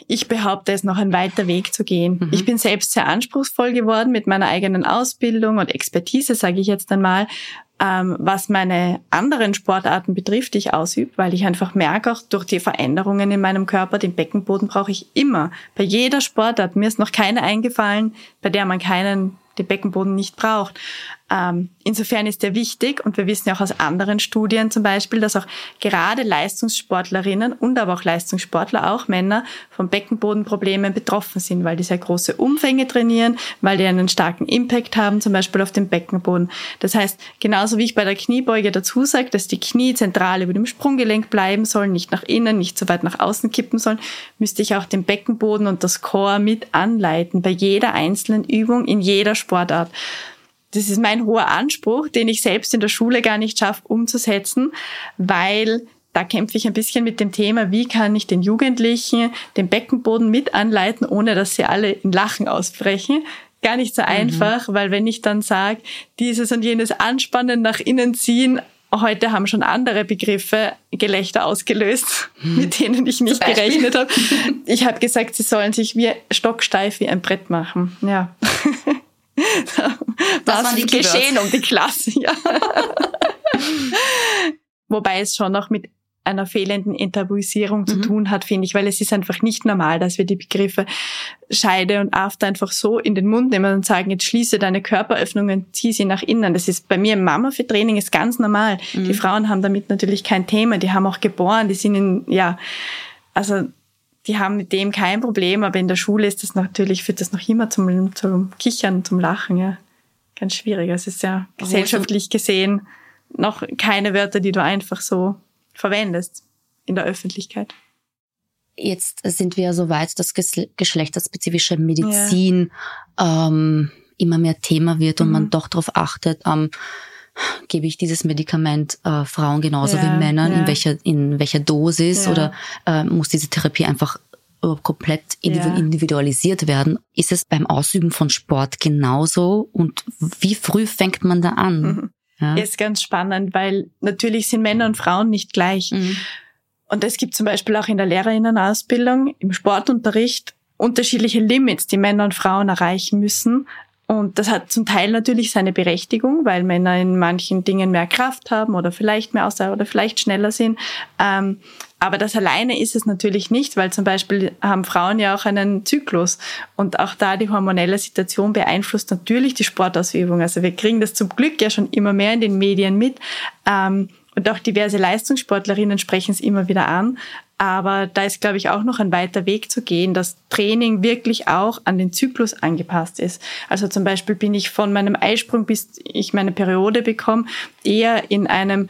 Ich behaupte, es ist noch ein weiter Weg zu gehen. Mhm. Ich bin selbst sehr anspruchsvoll geworden mit meiner eigenen Ausbildung und Expertise, sage ich jetzt einmal. Ähm, was meine anderen Sportarten betrifft, die ich ausübe, weil ich einfach merke, auch durch die Veränderungen in meinem Körper, den Beckenboden brauche ich immer. Bei jeder Sportart, mir ist noch keine eingefallen, bei der man keinen den Beckenboden nicht braucht. Ähm, insofern ist der wichtig und wir wissen ja auch aus anderen Studien zum Beispiel, dass auch gerade Leistungssportlerinnen und aber auch Leistungssportler, auch Männer, von Beckenbodenproblemen betroffen sind, weil die sehr große Umfänge trainieren, weil die einen starken Impact haben, zum Beispiel auf den Beckenboden. Das heißt, genauso wie ich bei der Kniebeuge dazu sage, dass die Knie zentral über dem Sprunggelenk bleiben sollen, nicht nach innen, nicht so weit nach außen kippen sollen, müsste ich auch den Beckenboden und das Core mit anleiten bei jeder einzelnen Übung in jeder Sportart das ist mein hoher Anspruch, den ich selbst in der Schule gar nicht schaffe umzusetzen, weil da kämpfe ich ein bisschen mit dem Thema, wie kann ich den Jugendlichen den Beckenboden mit anleiten, ohne dass sie alle in Lachen ausbrechen. Gar nicht so mhm. einfach, weil wenn ich dann sage, dieses und jenes Anspannen nach innen ziehen, heute haben schon andere Begriffe Gelächter ausgelöst, mhm. mit denen ich nicht gerechnet habe. Ich habe gesagt, sie sollen sich wie stocksteif wie ein Brett machen. Ja. Das war geschehen um die Klasse, ja. Wobei es schon noch mit einer fehlenden Enttabuisierung mhm. zu tun hat, finde ich, weil es ist einfach nicht normal, dass wir die Begriffe Scheide und After einfach so in den Mund nehmen und sagen, jetzt schließe deine Körperöffnungen, zieh sie nach innen. Das ist bei mir im Mama für Training ist ganz normal. Mhm. Die Frauen haben damit natürlich kein Thema, die haben auch geboren, die sind in, ja, also die haben mit dem kein Problem, aber in der Schule ist das natürlich, führt das noch immer zum, zum Kichern, zum Lachen, ja. Ganz schwierig. Es ist ja gesellschaftlich gesehen noch keine Wörter, die du einfach so verwendest in der Öffentlichkeit. Jetzt sind wir ja so weit, dass geschlechterspezifische Medizin ja. ähm, immer mehr Thema wird und mhm. man doch darauf achtet, ähm, gebe ich dieses Medikament äh, Frauen genauso ja, wie Männern, ja. in welcher in welcher Dosis ja. oder äh, muss diese Therapie einfach komplett individualisiert werden. Ist es beim Ausüben von Sport genauso und wie früh fängt man da an? Mhm. Ja. Ist ganz spannend, weil natürlich sind Männer und Frauen nicht gleich. Mhm. Und es gibt zum Beispiel auch in der Lehrerinnenausbildung, im Sportunterricht unterschiedliche Limits, die Männer und Frauen erreichen müssen. Und das hat zum Teil natürlich seine Berechtigung, weil Männer in manchen Dingen mehr Kraft haben oder vielleicht mehr Ausdauer oder vielleicht schneller sind. Ähm, aber das alleine ist es natürlich nicht, weil zum Beispiel haben Frauen ja auch einen Zyklus und auch da die hormonelle Situation beeinflusst natürlich die Sportausübung. Also wir kriegen das zum Glück ja schon immer mehr in den Medien mit. Ähm, und auch diverse Leistungssportlerinnen sprechen es immer wieder an. Aber da ist, glaube ich, auch noch ein weiter Weg zu gehen, dass Training wirklich auch an den Zyklus angepasst ist. Also zum Beispiel bin ich von meinem Eisprung, bis ich meine Periode bekomme, eher in einem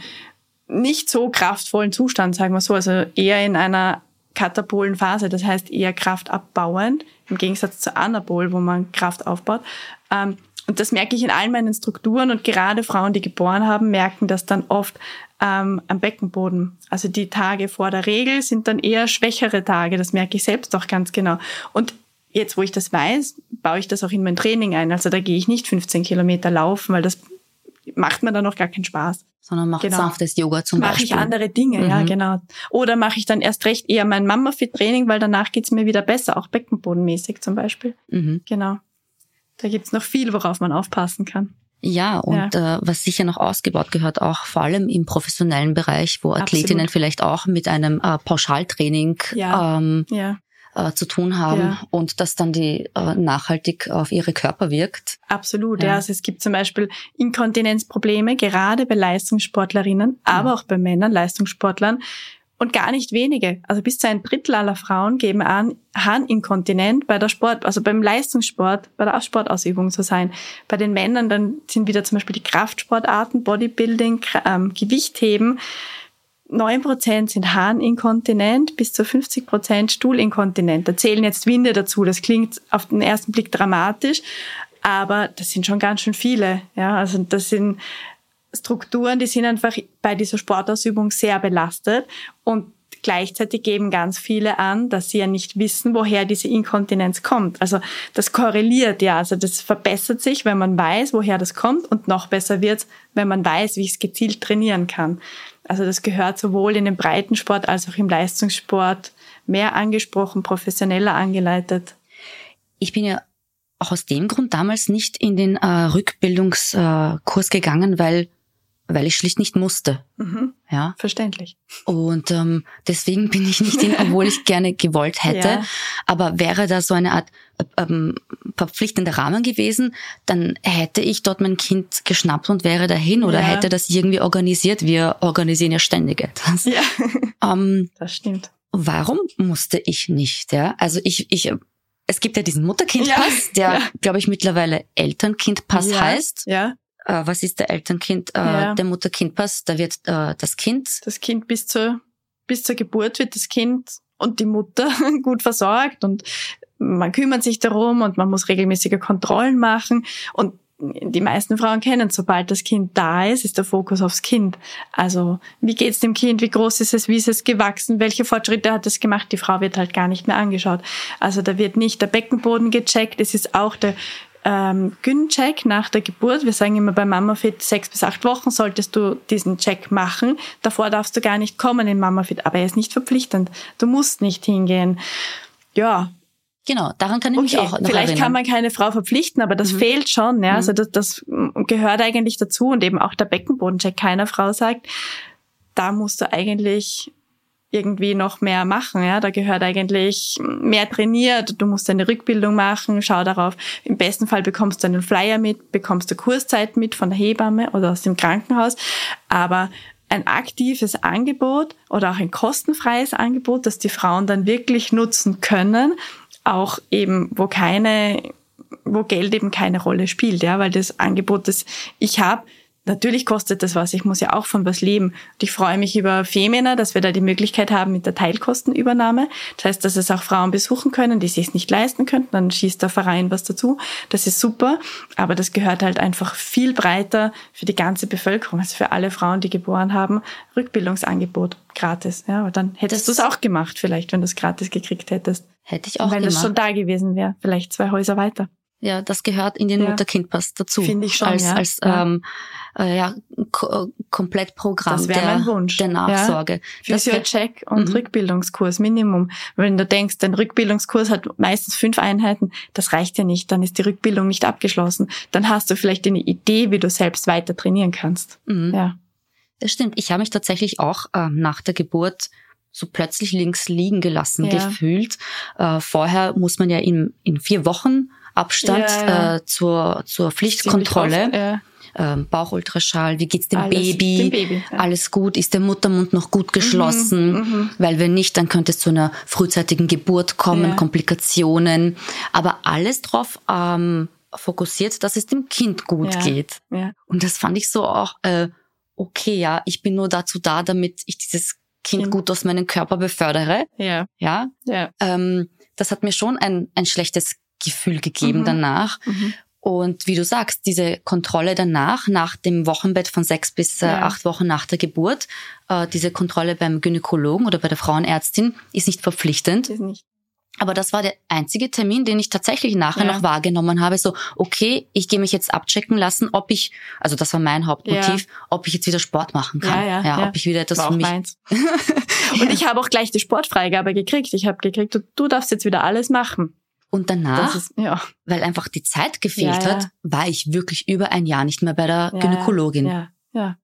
nicht so kraftvollen Zustand, sagen wir so, also eher in einer katabolen Phase, das heißt eher kraftabbauend, im Gegensatz zu Anabol, wo man Kraft aufbaut. Ähm, und das merke ich in all meinen Strukturen und gerade Frauen, die geboren haben, merken das dann oft ähm, am Beckenboden. Also die Tage vor der Regel sind dann eher schwächere Tage. Das merke ich selbst auch ganz genau. Und jetzt, wo ich das weiß, baue ich das auch in mein Training ein. Also da gehe ich nicht 15 Kilometer laufen, weil das macht mir dann noch gar keinen Spaß. Sondern macht genau. sanftes Yoga zum mach Beispiel. Mache ich andere Dinge, mhm. ja, genau. Oder mache ich dann erst recht eher mein Mama-Fit-Training, weil danach geht's mir wieder besser, auch beckenbodenmäßig zum Beispiel. Mhm. Genau. Da gibt's noch viel, worauf man aufpassen kann. Ja, und ja. Äh, was sicher noch ausgebaut gehört, auch vor allem im professionellen Bereich, wo Athletinnen Absolut. vielleicht auch mit einem äh, Pauschaltraining ja. Ähm, ja. Äh, zu tun haben ja. und das dann die äh, nachhaltig auf ihre Körper wirkt. Absolut, ja. Also es gibt zum Beispiel Inkontinenzprobleme, gerade bei Leistungssportlerinnen, aber auch bei Männern, Leistungssportlern, und gar nicht wenige. Also bis zu ein Drittel aller Frauen geben an, Harninkontinent bei der Sport, also beim Leistungssport, bei der Sportausübung zu sein. Bei den Männern dann sind wieder zum Beispiel die Kraftsportarten, Bodybuilding, ähm, Gewichtheben. Neun Prozent sind Harninkontinent, bis zu 50 Prozent Stuhlinkontinent. Da zählen jetzt Winde dazu. Das klingt auf den ersten Blick dramatisch, aber das sind schon ganz schön viele. Ja, also das sind Strukturen, die sind einfach bei dieser Sportausübung sehr belastet und gleichzeitig geben ganz viele an, dass sie ja nicht wissen, woher diese Inkontinenz kommt. Also das korreliert ja, also das verbessert sich, wenn man weiß, woher das kommt und noch besser wird, wenn man weiß, wie ich es gezielt trainieren kann. Also das gehört sowohl in den Breitensport als auch im Leistungssport mehr angesprochen, professioneller angeleitet. Ich bin ja auch aus dem Grund damals nicht in den äh, Rückbildungskurs gegangen, weil weil ich schlicht nicht musste. Mhm. Ja. Verständlich. Und ähm, deswegen bin ich nicht hin, obwohl ich gerne gewollt hätte. Ja. Aber wäre da so eine Art ähm, verpflichtender Rahmen gewesen, dann hätte ich dort mein Kind geschnappt und wäre dahin oder Ja. hätte das irgendwie organisiert. Wir organisieren ja ständig etwas. Ja, Ähm, das stimmt. warum musste ich nicht? Ja, also ich, ich, es gibt ja diesen Mutterkindpass, der, ja. glaube ich, mittlerweile Elternkindpass ja. heißt. Ja, Äh, was ist der Elternkind? Äh, Ja. Der Mutterkindpass, da wird äh, das Kind das Kind bis zur, bis zur Geburt wird das Kind und die Mutter gut versorgt und man kümmert sich darum und man muss regelmäßige Kontrollen machen und die meisten Frauen kennen, sobald das Kind da ist, ist der Fokus aufs Kind. Also, wie geht's dem Kind? Wie groß ist es? Wie ist es gewachsen? Welche Fortschritte hat es gemacht? Die Frau wird halt gar nicht mehr angeschaut. Also, da wird nicht der Beckenboden gecheckt. Es ist auch der ähm, Gyn-Check nach der Geburt. Wir sagen immer bei MamaFit, sechs bis acht Wochen solltest du diesen Check machen. Davor darfst du gar nicht kommen in MamaFit, aber er ist nicht verpflichtend. Du musst nicht hingehen. Ja, Genau, daran kann ich mich okay. auch noch Vielleicht erinnern. kann man keine Frau verpflichten, aber das Mhm. fehlt schon. Ja, Mhm. also das, das gehört eigentlich dazu und eben auch der Beckenbodencheck. Keiner Frau sagt, da musst du eigentlich irgendwie noch mehr machen. Ja, da gehört eigentlich mehr trainiert. Du musst eine Rückbildung machen. Schau darauf. Im besten Fall bekommst du einen Flyer mit, bekommst du Kurszeit mit von der Hebamme oder aus dem Krankenhaus. Aber ein aktives Angebot oder auch ein kostenfreies Angebot, das die Frauen dann wirklich nutzen können, auch eben, wo keine, wo Geld eben keine Rolle spielt, ja, weil das Angebot, das ich habe, Natürlich kostet das was. Ich muss ja auch von was leben. Und ich freue mich über Femina, dass wir da die Möglichkeit haben mit der Teilkostenübernahme. Das heißt, dass es auch Frauen besuchen können, die sich es nicht leisten könnten. Dann schießt der Verein was dazu. Das ist super. Aber das gehört halt einfach viel breiter für die ganze Bevölkerung, also für alle Frauen, die geboren haben. Rückbildungsangebot gratis. Ja, aber dann hättest du es auch gemacht, vielleicht, wenn du es gratis gekriegt hättest. Hätte ich auch wenn das gemacht. schon da gewesen wäre, vielleicht zwei Häuser weiter. Ja, das gehört in den Ja. Mutterkindpass dazu. Finde ich schon, Als, ja. als Ja. Ähm, äh, ja, ko Komplettprogramm Das wäre der, mein Wunsch. der Nachsorge. Das wär- Physio-Check und Mhm. Rückbildungskurs Minimum. Wenn du denkst, dein Rückbildungskurs hat meistens fünf Einheiten, das reicht ja nicht, dann ist die Rückbildung nicht abgeschlossen. Dann hast du vielleicht eine Idee, wie du selbst weiter trainieren kannst. Mhm. Ja. Das stimmt. Ich habe mich tatsächlich auch ähm, nach der Geburt so plötzlich links liegen gelassen Ja. gefühlt. Äh, vorher muss man ja in, in vier Wochen Abstand Ja, ja. Äh, zur, zur Pflichtkontrolle, Ziemlich oft, Ja. ähm, Bauchultraschall, wie geht's dem Alles Baby? dem Baby. Alles gut? Ist der Muttermund noch gut geschlossen? mhm. Weil wenn nicht, dann könnte es zu einer frühzeitigen Geburt kommen. Komplikationen. Aber alles drauf ähm, fokussiert, dass es dem Kind gut geht. Ja. Und das fand ich so auch, äh, okay, ja, ich bin nur dazu da, damit ich dieses Kind Kind. gut aus meinem Körper befördere. Ja. Ja, Ja. ähm, das hat mir schon ein, ein schlechtes Gefühl gegeben Mhm. danach. Mhm. Und wie du sagst, diese Kontrolle danach, nach dem Wochenbett von sechs bis äh, Ja. acht Wochen nach der Geburt, äh, diese Kontrolle beim Gynäkologen oder bei der Frauenärztin ist nicht verpflichtend. Ist nicht. Aber das war der einzige Termin, den ich tatsächlich nachher Ja. noch wahrgenommen habe. So, okay, ich gehe mich jetzt abchecken lassen, ob ich, also das war mein Hauptmotiv, ob ich jetzt wieder Sport machen kann. Ja, ja, ja. ob ich wieder etwas War für mich. meins. Und ich habe auch gleich die Sportfreigabe gekriegt. Ich habe gekriegt, du, du darfst jetzt wieder alles machen. Und danach, ist, ja. weil einfach die Zeit gefehlt Ja, ja. hat, war ich wirklich über ein Jahr nicht mehr bei der Gynäkologin. Ja, ja.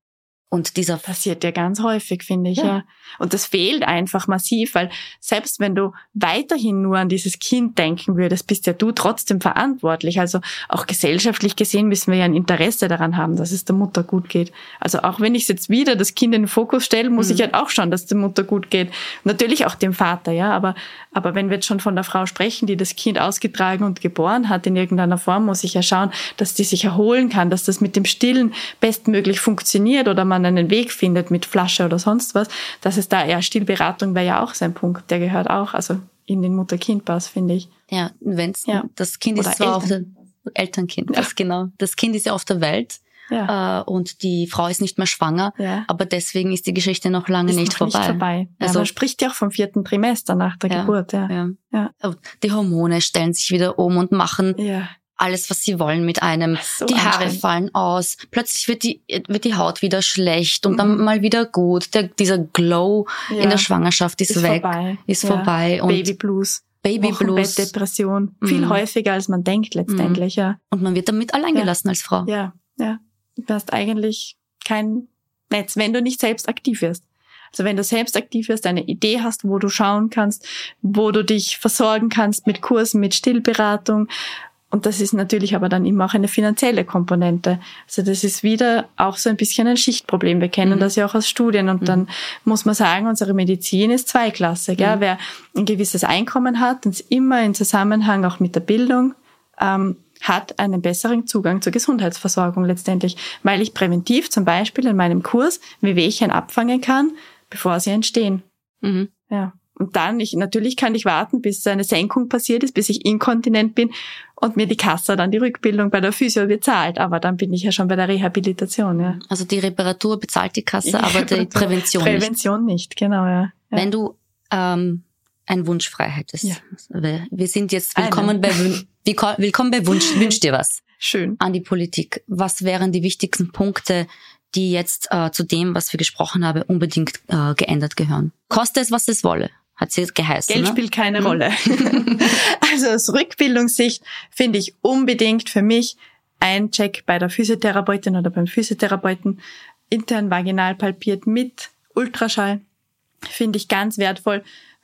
Und dieser Passiert ja ganz häufig, finde ich, Ja. ja. Und das fehlt einfach massiv, weil selbst wenn du weiterhin nur an dieses Kind denken würdest, bist ja du trotzdem verantwortlich. Also auch gesellschaftlich gesehen müssen wir ja ein Interesse daran haben, dass es der Mutter gut geht. Also auch wenn ich jetzt wieder das Kind in den Fokus stelle, muss Mhm. ich halt auch schauen, dass der Mutter gut geht. Natürlich auch dem Vater, ja. Aber, aber wenn wir jetzt schon von der Frau sprechen, die das Kind ausgetragen und geboren hat in irgendeiner Form, muss ich ja schauen, dass die sich erholen kann, dass das mit dem Stillen bestmöglich funktioniert oder man einen Weg findet mit Flasche oder sonst was. Das ist da, ja, Stillberatung wäre ja auch sein Punkt. Der gehört auch, also in den Mutter-Kind-Pass, finde ich. Ja, wenn's, Ja. das Kind Oder ist zwar auf der Eltern. Elternkind, Ja. das genau. Das Kind ist ja auf der Welt Ja. äh, und die Frau ist nicht mehr schwanger, ja. aber deswegen ist die Geschichte noch lange Ist nicht noch vorbei. Nicht vorbei. Also- man spricht ja auch vom vierten Trimester nach der. Geburt, ja. Ja. Ja. Oh, Die Hormone stellen sich wieder um und machen Ja. Alles, was sie wollen mit einem. So die Haare fallen aus. Plötzlich wird die, wird die Haut wieder schlecht und Mhm. dann mal wieder gut. Der, dieser Glow Ja. in der Schwangerschaft ist, Ist weg, vorbei. ist Ja. vorbei und Baby Blues. Baby Blues. Depression. Viel Mhm. häufiger, als man denkt letztendlich, ja. Und man wird damit allein Ja. als Frau. Ja, ja. Du hast eigentlich kein Netz, wenn du nicht selbst aktiv wirst. Also wenn du selbst aktiv wirst, eine Idee hast, wo du schauen kannst, wo du dich versorgen kannst mit Kursen, mit Stillberatung. Und das ist natürlich aber dann immer auch eine finanzielle Komponente. Also das ist wieder auch so ein bisschen ein Schichtproblem. Wir kennen mhm. das ja auch aus Studien. Und mhm. dann muss man sagen, unsere Medizin ist zweiklassig. Mhm. Ja? Wer ein gewisses Einkommen hat, und immer in Zusammenhang auch mit der Bildung, ähm, hat einen besseren Zugang zur Gesundheitsversorgung letztendlich, weil ich präventiv zum Beispiel in meinem Kurs Wehwehchen abfangen kann, bevor sie entstehen. Mhm. Ja. Und dann, ich, natürlich kann ich warten, bis eine Senkung passiert ist, bis ich inkontinent bin und mir die Kasse dann die Rückbildung bei der Physio bezahlt. Aber dann bin ich ja schon bei der Rehabilitation, ja. Also die Reparatur bezahlt die Kasse, aber die Prävention, nicht. Prävention nicht, genau, ja. ja. Wenn du ähm, ein Wunsch frei hättest. Ja. Wir sind jetzt willkommen bei, willkommen bei Wunsch, wünsch dir was. Schön. An die Politik. Was wären die wichtigsten Punkte, die jetzt äh, zu dem, was wir gesprochen haben, unbedingt äh, geändert gehören? Koste es, was es wolle, hat sie geheißen. Geld ne? spielt keine mhm. Rolle. also aus Rückbildungssicht finde ich unbedingt für mich ein Check bei der Physiotherapeutin oder beim Physiotherapeuten intern vaginal palpiert mit Ultraschall. Finde ich ganz wertvoll.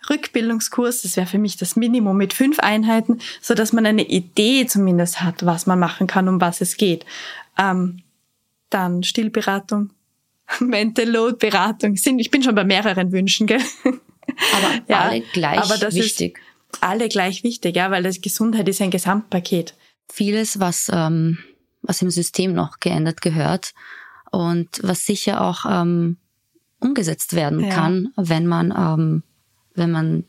Rückbildungskurs, das wäre für mich das Minimum mit fünf Einheiten, so dass man eine Idee zumindest hat, was man machen kann, um was es geht. Ähm, dann Stillberatung, Mental Load Beratung. Sind, ich bin schon bei mehreren Wünschen, gell? Aber ja, alle gleich aber das wichtig. Ist alle gleich wichtig, ja, weil das Gesundheit ist ein Gesamtpaket. Vieles, was, ähm, was im System noch geändert gehört und was sicher auch ähm, umgesetzt werden ja. kann, wenn man ähm, wenn man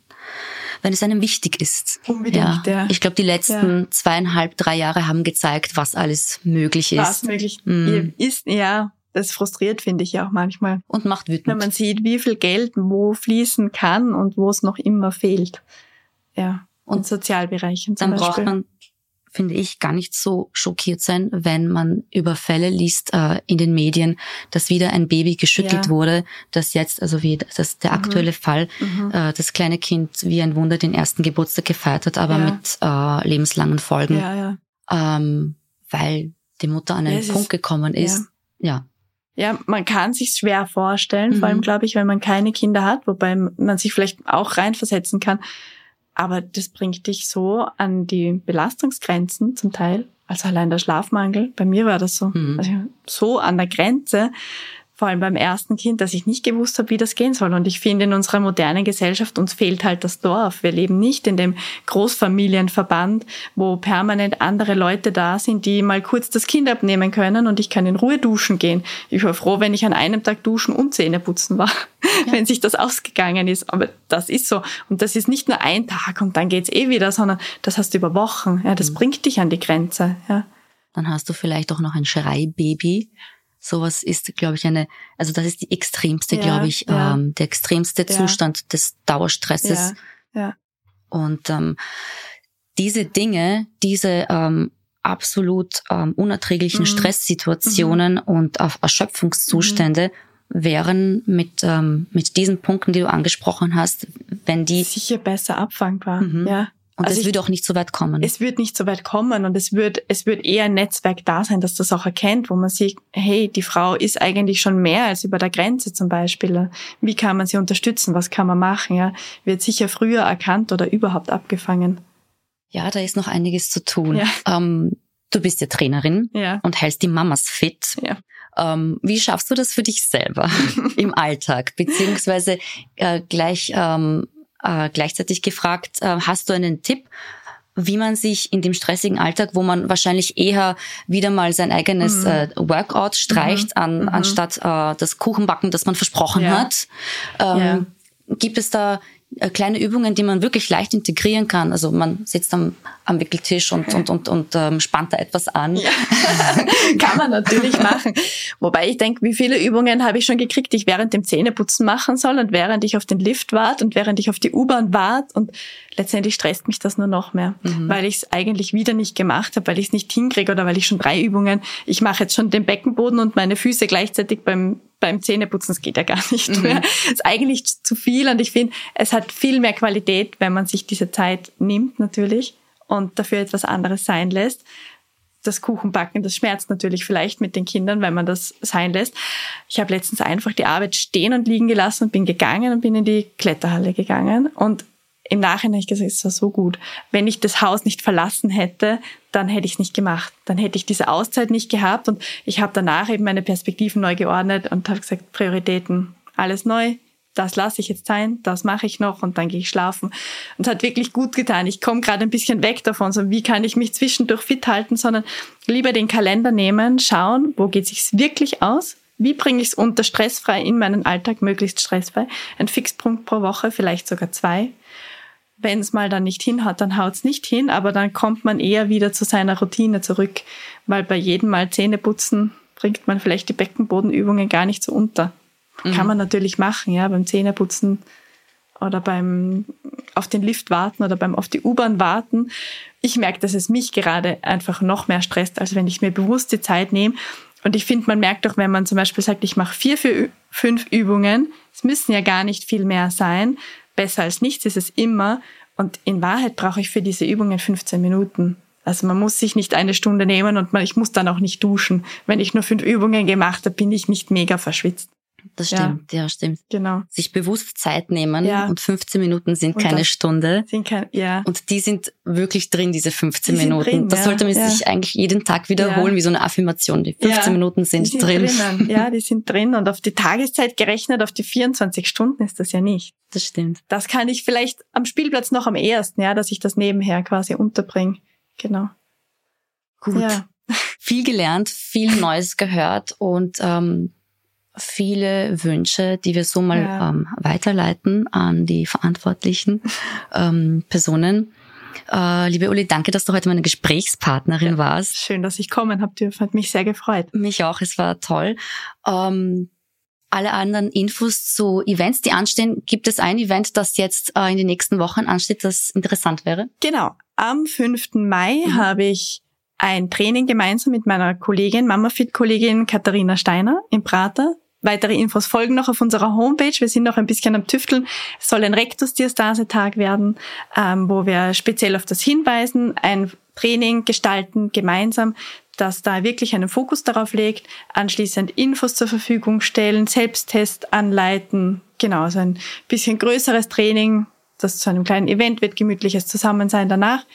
wenn es einem wichtig ist. Unbedingt, ja. ja. Ich glaube, die letzten ja. zweieinhalb, drei Jahre haben gezeigt, was alles möglich ist. Was möglich mm. ist, ja. Das frustriert, finde ich ja auch manchmal. Und macht wütend. Wenn man sieht, wie viel Geld wo fließen kann und wo es noch immer fehlt. Ja. Und in Sozialbereichen zum dann Beispiel. braucht man finde ich, gar nicht so schockiert sein, wenn man über Fälle liest äh, in den Medien, dass wieder ein Baby geschüttelt ja. wurde, dass jetzt, also wie das der mhm. aktuelle Fall, mhm. äh, das kleine Kind wie ein Wunder den ersten Geburtstag gefeiert hat, aber ja. mit äh, lebenslangen Folgen, ja, ähm, weil die Mutter an einen Punkt gekommen ist. Ja. Ja, man kann sich schwer vorstellen, mhm. vor allem glaube ich, wenn man keine Kinder hat, wobei man sich vielleicht auch reinversetzen kann aber das bringt dich so an die Belastungsgrenzen zum Teil. Also allein der Schlafmangel. Bei mir war das so. Mhm. Also so an der Grenze, vor allem beim ersten Kind, dass ich nicht gewusst habe, wie das gehen soll. Und ich finde, in unserer modernen Gesellschaft, uns fehlt halt das Dorf. Wir leben nicht in dem Großfamilienverband, wo permanent andere Leute da sind, die mal kurz das Kind abnehmen können und ich kann in Ruhe duschen gehen. Ich war froh, wenn ich an einem Tag duschen und Zähne putzen war, ja. wenn sich das ausgegangen ist. Aber das ist so. Und das ist nicht nur ein Tag und dann geht's eh wieder, sondern das hast du über Wochen. Ja, das mhm. bringt dich an die Grenze. Ja. Dann hast du vielleicht auch noch ein Schreibaby Sowas ist, glaube ich, eine, also das ist die extremste, ja, glaube ich, ja. ähm, der extremste ja. Zustand des Dauerstresses. Ja. Und ähm, diese Dinge, diese ähm, absolut ähm, unerträglichen mhm. Stresssituationen mhm. und auf Erschöpfungszustände mhm. wären mit, ähm, mit diesen Punkten, die du angesprochen hast, wenn die sicher besser abfangbar. Mhm. Ja. Und also es wird auch nicht so weit kommen. Es wird nicht so weit kommen und es wird, es wird eher ein Netzwerk da sein, das das auch erkennt, wo man sieht, hey, die Frau ist eigentlich schon mehr als über der Grenze zum Beispiel. Wie kann man sie unterstützen? Was kann man machen? Ja, wird sicher früher erkannt oder überhaupt abgefangen. Ja, da ist noch einiges zu tun. Ja. Ähm, du bist ja Trainerin ja. und hältst die Mamas fit. Ja. Ähm, wie schaffst du das für dich selber im Alltag? Beziehungsweise äh, gleich ähm, äh, gleichzeitig gefragt, äh, hast du einen Tipp, wie man sich in dem stressigen Alltag, wo man wahrscheinlich eher wieder mal sein eigenes mhm. äh, Workout streicht, mhm. an, mhm. anstatt äh, das Kuchenbacken, das man versprochen ja. hat, ähm, ja. gibt es da kleine Übungen, die man wirklich leicht integrieren kann. Also man sitzt am, am Wickeltisch und, und, und, und ähm, spannt da etwas an. Ja. kann man natürlich machen. Wobei ich denke, wie viele Übungen habe ich schon gekriegt, die ich während dem Zähneputzen machen soll und während ich auf den Lift warte und während ich auf die U-Bahn warte und letztendlich stresst mich das nur noch mehr, mhm. weil ich es eigentlich wieder nicht gemacht habe, weil ich es nicht hinkriege oder weil ich schon drei Übungen, ich mache jetzt schon den Beckenboden und meine Füße gleichzeitig beim beim Zähneputzen, das geht ja gar nicht mhm. mehr. ist eigentlich zu viel und ich finde, es hat viel mehr Qualität, wenn man sich diese Zeit nimmt natürlich und dafür etwas anderes sein lässt. das Kuchenbacken, das schmerzt natürlich vielleicht mit den Kindern, wenn man das sein lässt. Ich habe letztens einfach die Arbeit stehen und liegen gelassen und bin gegangen und bin in die Kletterhalle gegangen. Und im Nachhinein habe ich gesagt, es war so gut. Wenn ich das Haus nicht verlassen hätte, dann hätte ich es nicht gemacht. Dann hätte ich diese Auszeit nicht gehabt. Und ich habe danach eben meine Perspektiven neu geordnet und habe gesagt, Prioritäten, alles neu, das lasse ich jetzt sein, das mache ich noch und dann gehe ich schlafen. Und es hat wirklich gut getan. Ich komme gerade ein bisschen weg davon, so wie kann ich mich zwischendurch fit halten, sondern lieber den Kalender nehmen, schauen, wo geht sich's wirklich aus, wie bringe ich es unter stressfrei in meinen Alltag, möglichst stressfrei. Ein Fixpunkt pro Woche, vielleicht sogar zwei. Wenn es mal dann nicht hinhaut, dann haut es nicht hin, aber dann kommt man eher wieder zu seiner Routine zurück, weil bei jedem Mal Zähne putzen bringt man vielleicht die Beckenbodenübungen gar nicht so unter. Mhm. Kann man natürlich machen, ja, beim Zähneputzen oder beim auf den Lift warten oder beim auf die U-Bahn warten. Ich merke, dass es mich gerade einfach noch mehr stresst, als wenn ich mir bewusst die Zeit nehme. Und ich finde, man merkt auch, wenn man zum Beispiel sagt, ich mache vier, vier, fünf Übungen, es müssen ja gar nicht viel mehr sein. Besser als nichts ist es immer. Und in Wahrheit brauche ich für diese Übungen 15 Minuten. Also man muss sich nicht eine Stunde nehmen und man, ich muss dann auch nicht duschen. Wenn ich nur fünf Übungen gemacht habe, bin ich nicht mega verschwitzt. Das stimmt, ja, ja stimmt. Genau. Sich bewusst Zeit nehmen ja. und 15 Minuten sind und keine Stunde. Sind kein, ja. Und die sind wirklich drin, diese 15 die Minuten. Drin, das ja, sollte man ja. sich eigentlich jeden Tag wiederholen, wie so eine Affirmation. Die 15 Minuten sind, sind drin. Drinnen. Ja, die sind drin. Und auf die Tageszeit gerechnet, auf die 24 Stunden ist das ja nicht. Das stimmt. Das kann ich vielleicht am Spielplatz noch am ersten, ja, dass ich das nebenher quasi unterbringe. Genau. Gut. Ja. Viel gelernt, viel Neues gehört und ähm, viele Wünsche, die wir so mal ja. ähm, weiterleiten an die verantwortlichen ähm, Personen. Äh, liebe Uli, danke, dass du heute meine Gesprächspartnerin ja, warst. Schön, dass ich kommen habe dürfen. Hat mich sehr gefreut. Mich auch, es war toll. Ähm, alle anderen Infos zu Events, die anstehen, gibt es ein Event, das jetzt äh, in den nächsten Wochen ansteht, das interessant wäre? Genau. Am 5. Mai mhm. habe ich ein Training gemeinsam mit meiner Kollegin, MamaFit-Kollegin Katharina Steiner im Prater. Weitere Infos folgen noch auf unserer Homepage. Wir sind noch ein bisschen am Tüfteln. Es soll ein Rektusdiastase-Tag werden, ähm, wo wir speziell auf das hinweisen, ein Training gestalten gemeinsam, das da wirklich einen Fokus darauf legt, anschließend Infos zur Verfügung stellen, Selbsttest anleiten. Genau, also ein bisschen größeres Training, das zu einem kleinen Event wird, gemütliches Zusammensein danach.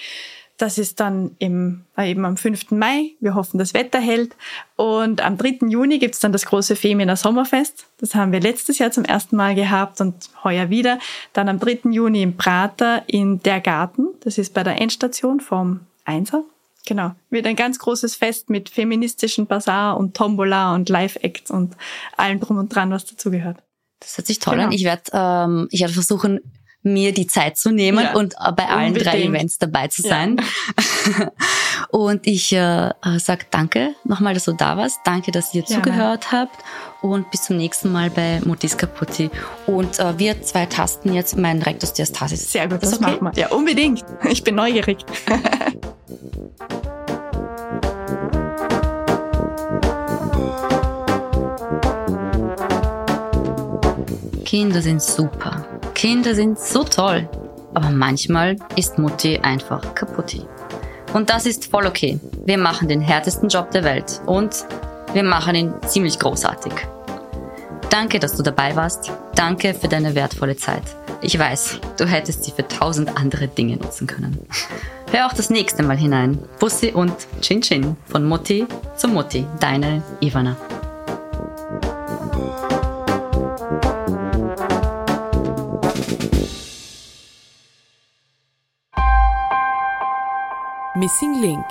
Das ist dann im, äh, eben am 5. Mai. Wir hoffen, das Wetter hält. Und am 3. Juni gibt's dann das große Femina Sommerfest. Das haben wir letztes Jahr zum ersten Mal gehabt und heuer wieder. Dann am 3. Juni im Prater in der Garten. Das ist bei der Endstation vom Einser. Genau. Wird ein ganz großes Fest mit feministischen Bazar und Tombola und Live-Acts und allem drum und dran, was dazugehört. Das hört sich toll genau. an. Ich werde ähm, ich werde versuchen, mir die Zeit zu nehmen ja, und bei allen unbedingt. drei Events dabei zu sein. Ja. und ich äh, sage danke nochmal, dass du da warst. Danke, dass ihr Gerne. zugehört habt. Und bis zum nächsten Mal bei Mutis Kaputti. Und äh, wir zwei tasten jetzt meinen Rectus Diastasis. Sehr gut, das, das okay? machen wir. Ja, unbedingt. Ich bin neugierig. Kinder sind super. Kinder sind so toll. Aber manchmal ist Mutti einfach kaputti. Und das ist voll okay. Wir machen den härtesten Job der Welt und wir machen ihn ziemlich großartig. Danke, dass du dabei warst. Danke für deine wertvolle Zeit. Ich weiß, du hättest sie für tausend andere Dinge nutzen können. Hör auch das nächste Mal hinein. Bussi und Chin Chin von Mutti zu Mutti. Deine Ivana. Missing Link